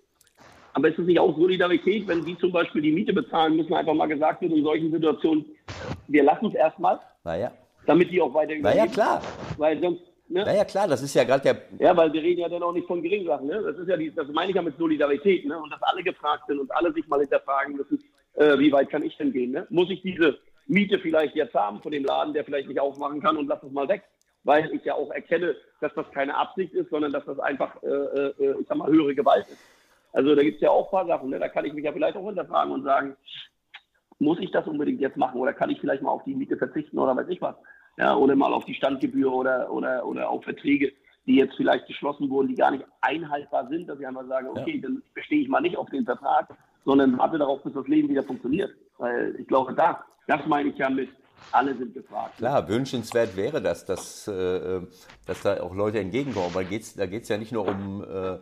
aber ist es nicht auch Solidarität, wenn die zum Beispiel die Miete bezahlen müssen, einfach mal gesagt wird in solchen Situationen, wir lassen es erstmal? Naja. Damit die auch weiter überleben. Naja, klar. Weil sonst, Ne? Naja, klar, das ist ja gerade der. Ja, weil wir reden ja dann auch nicht von Geringsachen. Ne? Das ist ja die, das meine ich ja mit Solidarität. Ne? Und dass alle gefragt sind und alle sich mal hinterfragen müssen, äh, wie weit kann ich denn gehen? Ne? Muss ich diese Miete vielleicht jetzt haben von dem Laden, der vielleicht nicht aufmachen kann und lass es mal weg? Weil ich ja auch erkenne, dass das keine Absicht ist, sondern dass das einfach, äh, äh, ich sag mal, höhere Gewalt ist. Also da gibt es ja auch ein paar Sachen. Ne? Da kann ich mich ja vielleicht auch hinterfragen und sagen, muss ich das unbedingt jetzt machen oder kann ich vielleicht mal auf die Miete verzichten oder weiß ich was? ja, oder mal auf die Standgebühr oder, oder, oder auf Verträge, die jetzt vielleicht geschlossen wurden, die gar nicht einhaltbar sind, dass ich einfach sage, okay, ja. dann bestehe ich mal nicht auf den Vertrag, sondern warte darauf, bis das Leben wieder funktioniert. Weil ich glaube, da, das meine ich ja mit, alle sind gefragt. Klar, wünschenswert wäre das, dass, äh, dass da auch Leute entgegenkommen. Weil geht's, da geht es ja nicht nur um, äh,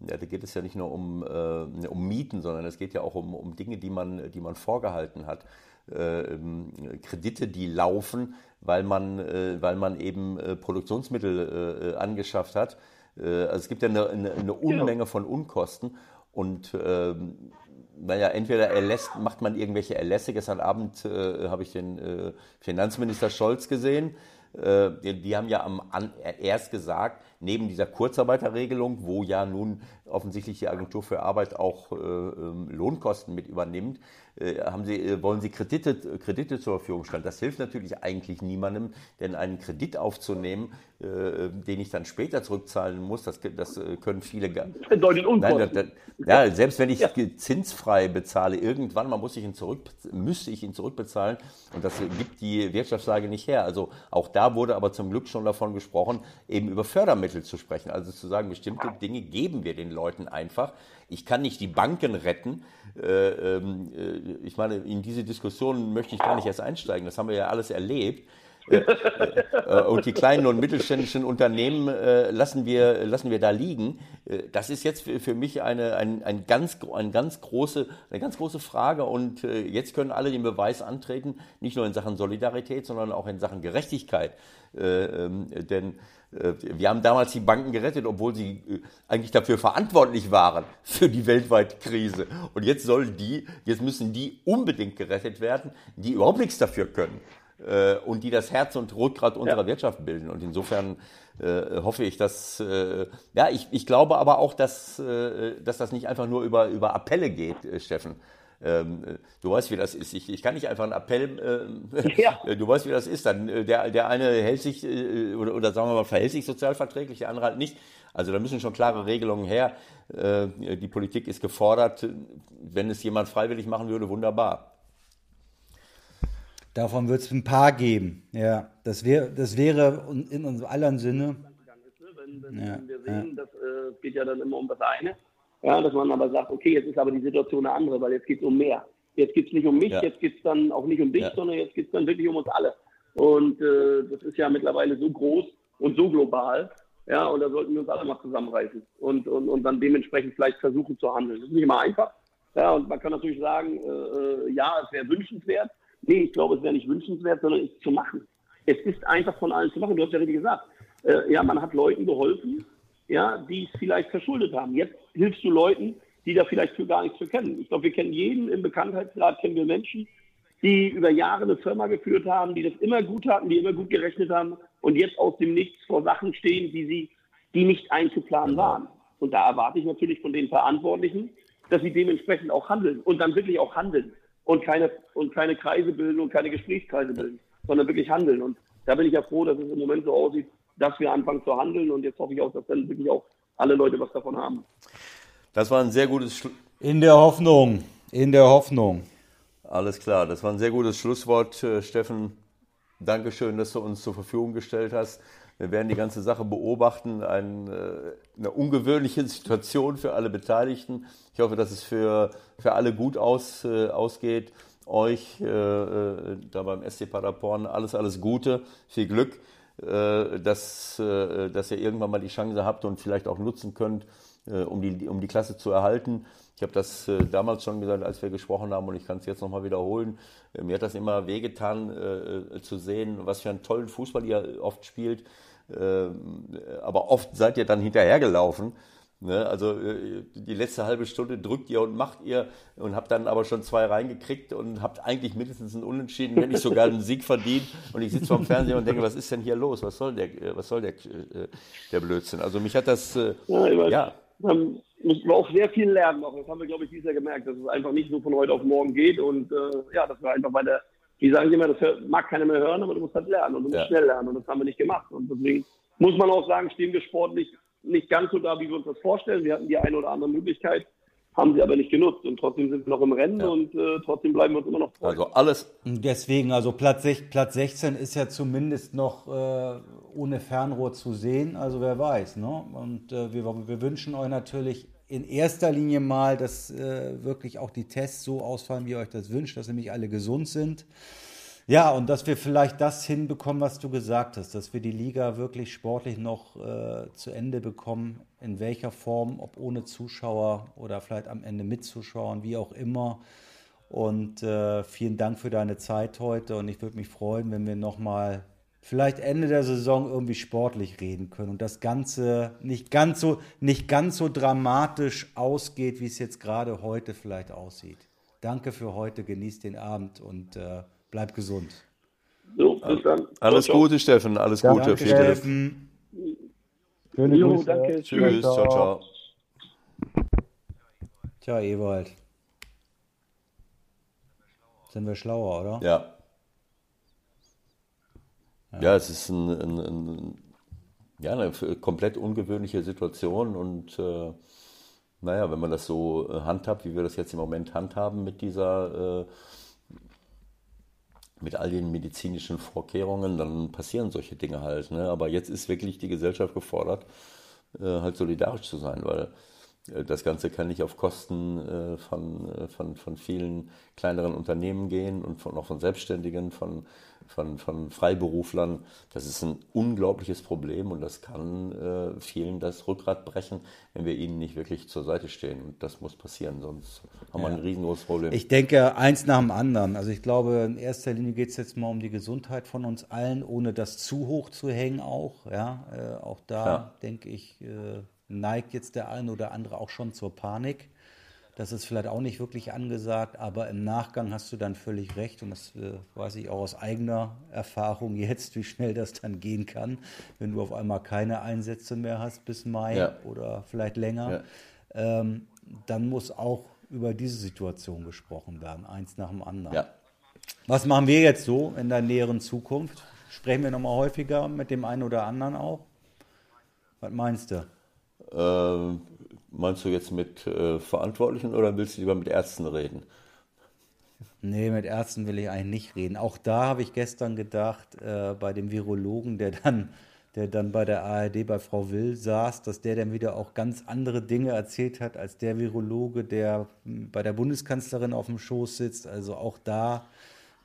ja, da geht es ja nicht nur um, äh, um Mieten, sondern es geht ja auch um, um Dinge, die man, die man vorgehalten hat. Äh, Kredite, die laufen, weil man, äh, weil man eben äh, Produktionsmittel angeschafft hat. also es gibt ja eine, eine, eine Unmenge genau. von Unkosten und ähm, naja, entweder erlässt, macht man irgendwelche Erlässe. Gestern Abend habe ich den Finanzminister Scholz gesehen. Die, die, haben ja am, an, erst gesagt, neben dieser Kurzarbeiterregelung, wo ja nun offensichtlich die Agentur für Arbeit auch ähm, Lohnkosten mit übernimmt, äh, haben sie, äh, wollen sie Kredite, Kredite zur Verfügung stellen. Das hilft natürlich eigentlich niemandem, denn einen Kredit aufzunehmen, äh, den ich dann später zurückzahlen muss, das, das können viele gar nicht. Bedeutet Nein, das, ja, selbst wenn ich ja. zinsfrei bezahle, irgendwann mal muss ich ihn zurück, müsste ich ihn zurückbezahlen und das gibt die Wirtschaftslage nicht her. Also auch da wurde aber zum Glück schon davon gesprochen, eben über Fördermittel Klimawandel zu sprechen. Also zu sagen, bestimmte Dinge geben wir den Leuten einfach. Ich kann nicht die Banken retten. Äh, ähm, äh, ich meine, in diese Diskussion möchte ich gar nicht erst einsteigen. Das haben wir ja alles erlebt. Äh, äh, und die kleinen und mittelständischen Unternehmen äh, lassen, wir, lassen wir da liegen. das ist jetzt für, mich eine, ein, ein ganz, ein ganz große, eine ganz große Frage. Und jetzt können alle den Beweis antreten, nicht nur in Sachen Solidarität, sondern auch in Sachen Gerechtigkeit. Ähm, denn wir haben damals die Banken gerettet, obwohl sie eigentlich dafür verantwortlich waren für die weltweite Krise. Und jetzt sollen die, jetzt müssen die unbedingt gerettet werden, die überhaupt nichts dafür können äh, und die das Herz und Rückgrat unserer ja. Wirtschaft bilden. Und insofern äh, hoffe ich, dass, äh, ja, ich, ich glaube aber auch, dass, äh, dass das nicht einfach nur über, über Appelle geht, äh, Steffen. Ähm, du weißt, wie das ist. Ich, ich kann nicht einfach einen Appell, äh, ja. du weißt, wie das ist. Dann, äh, der, der eine hält sich, äh, oder, oder sagen wir mal, verhält sich sozialverträglich, der andere halt nicht. Also da müssen schon klare Regelungen her. Äh, die Politik ist gefordert. Wenn es jemand freiwillig machen würde, wunderbar. Davon wird es ein paar geben. Ja, das, wär, das wäre in unserem aller Sinne. Wenn, wenn, ja, wir sehen, ja. das äh, geht ja dann immer um das eine. Ja, dass man aber sagt, okay, jetzt ist aber die Situation eine andere, weil jetzt geht es um mehr. Jetzt geht es nicht um mich, ja. jetzt geht es dann auch nicht um dich, sondern jetzt geht es dann wirklich um uns alle. Und äh, das ist ja mittlerweile so groß und so global. Ja, und da sollten wir uns alle mal zusammenreißen und, und, und dann dementsprechend vielleicht versuchen zu handeln. Das ist nicht immer einfach. Ja, und man kann natürlich sagen, äh, äh ja, es wäre wünschenswert, Nee, ich glaube, es wäre nicht wünschenswert, sondern es zu machen. Es ist einfach von allen zu machen. Du hast ja richtig gesagt. Äh, ja, man hat Leuten geholfen, ja, die es vielleicht verschuldet haben. Jetzt hilfst du Leuten, die da vielleicht für gar nichts für kennen. Ich glaube, wir kennen jeden im Bekanntheitsgrad, kennen wir Menschen, die über Jahre eine Firma geführt haben, die das immer gut hatten, die immer gut gerechnet haben und jetzt aus dem Nichts vor Sachen stehen, die sie, die nicht einzuplanen waren. Und da erwarte ich natürlich von den Verantwortlichen, dass sie dementsprechend auch handeln und dann wirklich auch handeln und keine, und keine Kreise bilden und keine Gesprächskreise bilden, sondern wirklich handeln. Und da bin ich ja froh, dass es im Moment so aussieht, dass wir anfangen zu handeln und jetzt hoffe ich auch, dass dann wirklich auch alle Leute was davon haben. Das war ein sehr gutes Schlu In der Hoffnung, in der Hoffnung. Alles klar, das war ein sehr gutes Schlusswort, äh, Steffen. Dankeschön, dass du uns zur Verfügung gestellt hast. Wir werden die ganze Sache beobachten. Ein, äh, eine ungewöhnliche Situation für alle Beteiligten. Ich hoffe, dass es für, für alle gut aus, äh, ausgeht. Euch äh, äh da beim SC Paderborn alles, alles Gute, viel Glück, äh, dass, äh, dass ihr irgendwann mal die Chance habt und vielleicht auch nutzen könnt, um, die, um die Klasse zu erhalten. Ich habe das damals schon gesagt, als wir gesprochen haben, und ich kann es jetzt nochmal wiederholen. Äh, mir hat das immer wehgetan, äh, zu sehen, was für einen tollen Fußball ihr oft spielt. aber oft seid ihr dann hinterhergelaufen. Ne? Also die letzte halbe Stunde drückt ihr und macht ihr und habt dann aber schon zwei reingekriegt und habt eigentlich mindestens einen Unentschieden, wenn nicht sogar einen Sieg verdient. Und ich sitze vor dem Fernseher und denke, was ist denn hier los? Was soll der, was soll der, der Blödsinn? Also mich hat das, ja, ja müssen wir auch sehr viel lernen noch. Das haben wir, glaube ich, dieses Jahr gemerkt, dass es einfach nicht so von heute auf morgen geht und äh, ja, dass wir einfach bei der, wie sagen Sie immer, das hört, mag keiner mehr hören, aber du musst halt lernen und du musst ja. schnell lernen und das haben wir nicht gemacht. Und deswegen muss man auch sagen, stehen wir sportlich nicht ganz so da, wie wir uns das vorstellen. Wir hatten die eine oder andere Möglichkeit, haben sie aber nicht genutzt und trotzdem sind wir noch im Rennen ja. und äh, trotzdem bleiben wir uns immer noch treu. Also alles. Deswegen, also Platz, Platz 16 ist ja zumindest noch äh, ohne Fernrohr zu sehen, also wer weiß. Ne? Und äh, wir, wir wünschen euch natürlich in erster Linie mal, dass äh, wirklich auch die Tests so ausfallen, wie ihr euch das wünscht, dass nämlich alle gesund sind. Ja, und dass wir vielleicht das hinbekommen, was du gesagt hast, dass wir die Liga wirklich sportlich noch äh, zu Ende bekommen, in welcher Form, ob ohne Zuschauer oder vielleicht am Ende mit Zuschauern, wie auch immer. Und äh, vielen Dank für deine Zeit heute und ich würde mich freuen, wenn wir nochmal vielleicht Ende der Saison irgendwie sportlich reden können und das Ganze nicht ganz so, nicht ganz so dramatisch ausgeht, wie es jetzt gerade heute vielleicht aussieht. Danke für heute, genießt den Abend und äh, bleib gesund. So, bis dann. Alles ciao, Gute, Steffen, alles Gute. Danke, Steffen. Schöne jo, Grüße. Danke. Tschüss, ciao, ciao. Tja, Ewald. Sind wir schlauer, oder? Ja. Ja, es ist ein, ein, ein, ja, eine komplett ungewöhnliche Situation und äh, naja, wenn man das so äh, handhabt, wie wir das jetzt im Moment handhaben mit dieser, äh, mit all den medizinischen Vorkehrungen, dann passieren solche Dinge halt. Ne? Aber jetzt ist wirklich die Gesellschaft gefordert, äh, halt solidarisch zu sein, weil äh, das Ganze kann nicht auf Kosten äh, von, äh, von, von vielen kleineren Unternehmen gehen und von, auch von Selbstständigen, von, von, von Freiberuflern. Das ist ein unglaubliches Problem und das kann äh, vielen das Rückgrat brechen, wenn wir ihnen nicht wirklich zur Seite stehen. Und das muss passieren, sonst haben wir ein riesengroßes Problem. Ich denke, eins nach dem anderen. Also ich glaube, in erster Linie geht es jetzt mal um die Gesundheit von uns allen, ohne das zu hoch zu hängen auch. Ja, äh, auch da ja. denke ich, äh, neigt jetzt der eine oder andere auch schon zur Panik. Das ist vielleicht auch nicht wirklich angesagt, aber im Nachgang hast du dann völlig recht und das äh, weiß ich auch aus eigener Erfahrung jetzt, wie schnell das dann gehen kann, wenn du auf einmal keine Einsätze mehr hast bis Mai ja. oder vielleicht länger. Ja. Ähm, dann muss auch über diese Situation gesprochen werden, eins nach dem anderen. Ja. Was machen wir jetzt so in der näheren Zukunft? Sprechen wir nochmal häufiger mit dem einen oder anderen auch? Was meinst du? Äh, meinst du jetzt mit äh, Verantwortlichen oder willst du lieber mit Ärzten reden? Nee, mit Ärzten will ich eigentlich nicht reden. Auch da habe ich gestern gedacht, äh, bei dem Virologen, der dann, der dann bei der ARD bei Frau Will saß, dass der dann wieder auch ganz andere Dinge erzählt hat als der Virologe, der bei der Bundeskanzlerin auf dem Schoß sitzt. Also auch da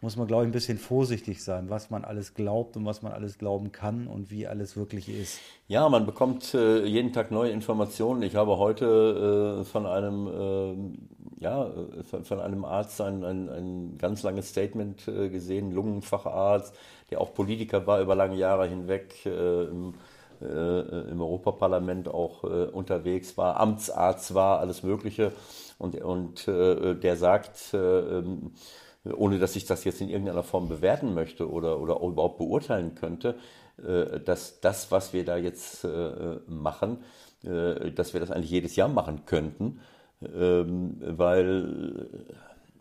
muss man, glaube ich, ein bisschen vorsichtig sein, was man alles glaubt und was man alles glauben kann und wie alles wirklich ist. Ja, man bekommt äh, jeden Tag neue Informationen. Ich habe heute äh, von einem äh, ja, äh, von, von, einem Arzt ein, ein, ein ganz langes Statement äh, gesehen, Lungenfacharzt, der auch Politiker war über lange Jahre hinweg, äh, im, im Europaparlament auch unterwegs war, Amtsarzt war, alles Mögliche. Und, und der sagt, ähm, ohne dass ich das jetzt in irgendeiner Form bewerten möchte oder, oder überhaupt beurteilen könnte, äh, dass das, was wir da jetzt äh, machen, äh, dass wir das eigentlich jedes Jahr machen könnten, ähm, weil,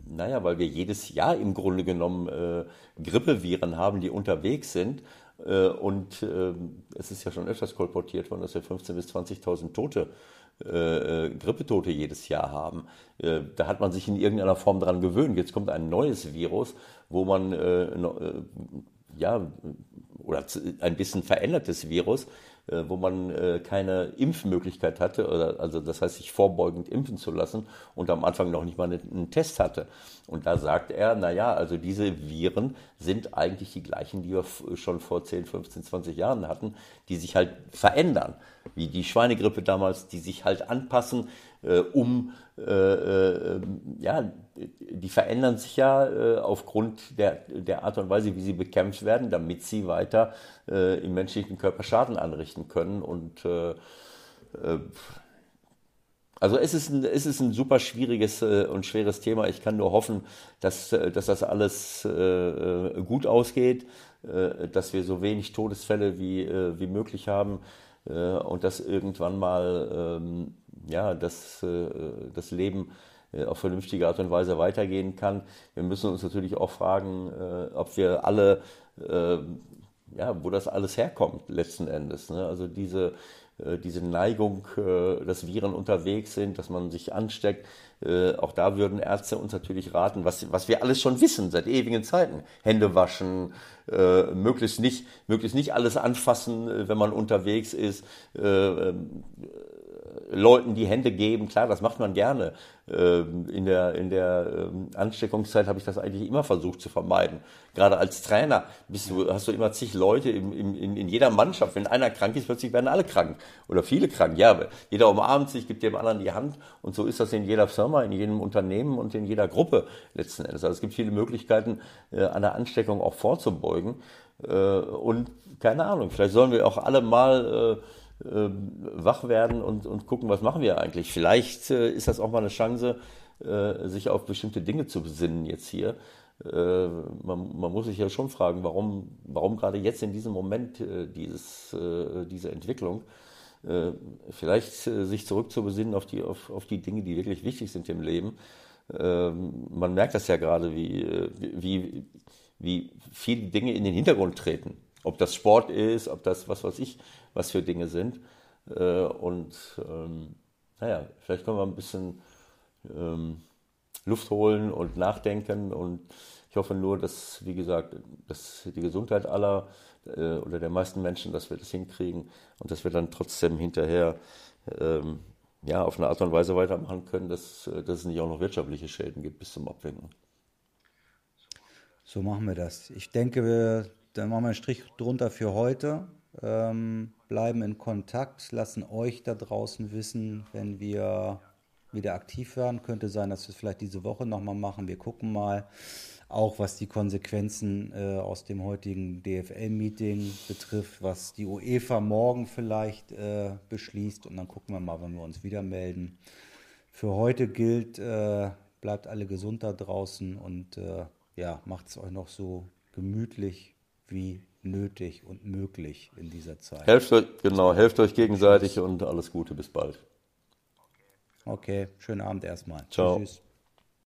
naja, weil wir jedes Jahr im Grunde genommen Grippeviren haben, die unterwegs sind. Und ähm, es ist ja schon öfters kolportiert worden, dass wir 15.000 bis 20.000 Tote äh, äh, Grippetote jedes Jahr haben. Äh, da hat man sich in irgendeiner Form daran gewöhnt. Jetzt kommt ein neues Virus, wo man äh, äh ja oder ein bisschen verändertes Virus, äh, wo man äh, keine Impfmöglichkeit hatte, also das heißt, sich vorbeugend impfen zu lassen und am Anfang noch nicht mal einen Test hatte. Und da sagt er, naja, also diese Viren sind eigentlich die gleichen, die wir schon vor 10, 15, 20 Jahren hatten, die sich halt verändern, wie die Schweinegrippe damals, die sich halt anpassen, äh, um, äh, äh, ja, die verändern sich ja äh, aufgrund der, der Art und Weise, wie sie bekämpft werden, damit sie weiter äh, im menschlichen Körper Schaden anrichten können. Und also es ist, ein, es ist ein super schwieriges und schweres Thema. Ich kann nur hoffen, dass, dass das alles gut ausgeht, dass wir so wenig Todesfälle wie, wie möglich haben und dass irgendwann mal ähm, ja, dass äh, das Leben äh, auf vernünftige Art und Weise weitergehen kann. Wir müssen uns natürlich auch fragen, äh, ob wir alle, ja, wo das alles herkommt letzten Endes. Ne? Also diese, diese Neigung, dass Viren unterwegs sind, dass man sich ansteckt, auch da würden Ärzte uns natürlich raten, was, was wir alles schon wissen seit ewigen Zeiten. Hände waschen, möglichst, nicht, möglichst nicht alles anfassen, wenn man unterwegs ist ähm, Leuten die Hände geben, klar, das macht man gerne. Ähm, in der, in der ähm, Ansteckungszeit habe ich das eigentlich immer versucht zu vermeiden. Gerade als Trainer bist du, hast du immer zig Leute in, in, in jeder Mannschaft. Wenn einer krank ist, plötzlich werden alle krank. Oder viele krank. Ja, jeder umarmt sich, gibt dem anderen die Hand. Und so ist das in jeder Firma, in jedem Unternehmen und in jeder Gruppe letzten Endes. Also es gibt viele Möglichkeiten, äh, einer Ansteckung auch vorzubeugen. Äh, und keine Ahnung, vielleicht sollen wir auch alle mal äh, wach werden und, und gucken, was machen wir eigentlich. Vielleicht äh, ist das auch mal eine Chance, äh, sich auf bestimmte Dinge zu besinnen jetzt hier. Äh, man, man, muss sich ja schon fragen, warum, warum gerade jetzt in diesem Moment dieses, diese Entwicklung. vielleicht sich zurückzubesinnen auf die, auf, auf die Dinge, die wirklich wichtig sind im Leben. Ähm, man merkt das ja gerade, wie, wie, wie viele Dinge in den Hintergrund treten. Ob das Sport ist, ob das was weiß ich, was für Dinge sind. Äh, und ähm, naja, vielleicht können wir ein bisschen ähm, Luft holen und nachdenken. Und ich hoffe nur, dass, wie gesagt, dass die Gesundheit aller äh, oder der meisten Menschen, dass wir das hinkriegen und dass wir dann trotzdem hinterher ähm, ja, auf eine Art und Weise weitermachen können, dass, äh, dass es nicht auch noch wirtschaftliche Schäden gibt bis zum Abwinken. So machen wir das. Ich denke, wir, dann machen wir einen Strich drunter für heute. Ähm, bleiben in Kontakt, lassen euch da draußen wissen, wenn wir wieder aktiv werden. Könnte sein, dass wir es vielleicht diese Woche nochmal machen. Wir gucken mal auch was die Konsequenzen äh, aus dem heutigen DFL-Meeting betrifft, was die UEFA morgen vielleicht äh, beschließt. Und dann gucken wir mal, wenn wir uns wieder melden. Für heute gilt, äh, bleibt alle gesund da draußen und äh, ja, macht es euch noch so gemütlich wie nötig und möglich in dieser Zeit. Helft euch, genau, helft euch gegenseitig und alles Gute, bis bald. Okay, schönen Abend erstmal. Ciao. Tschüss.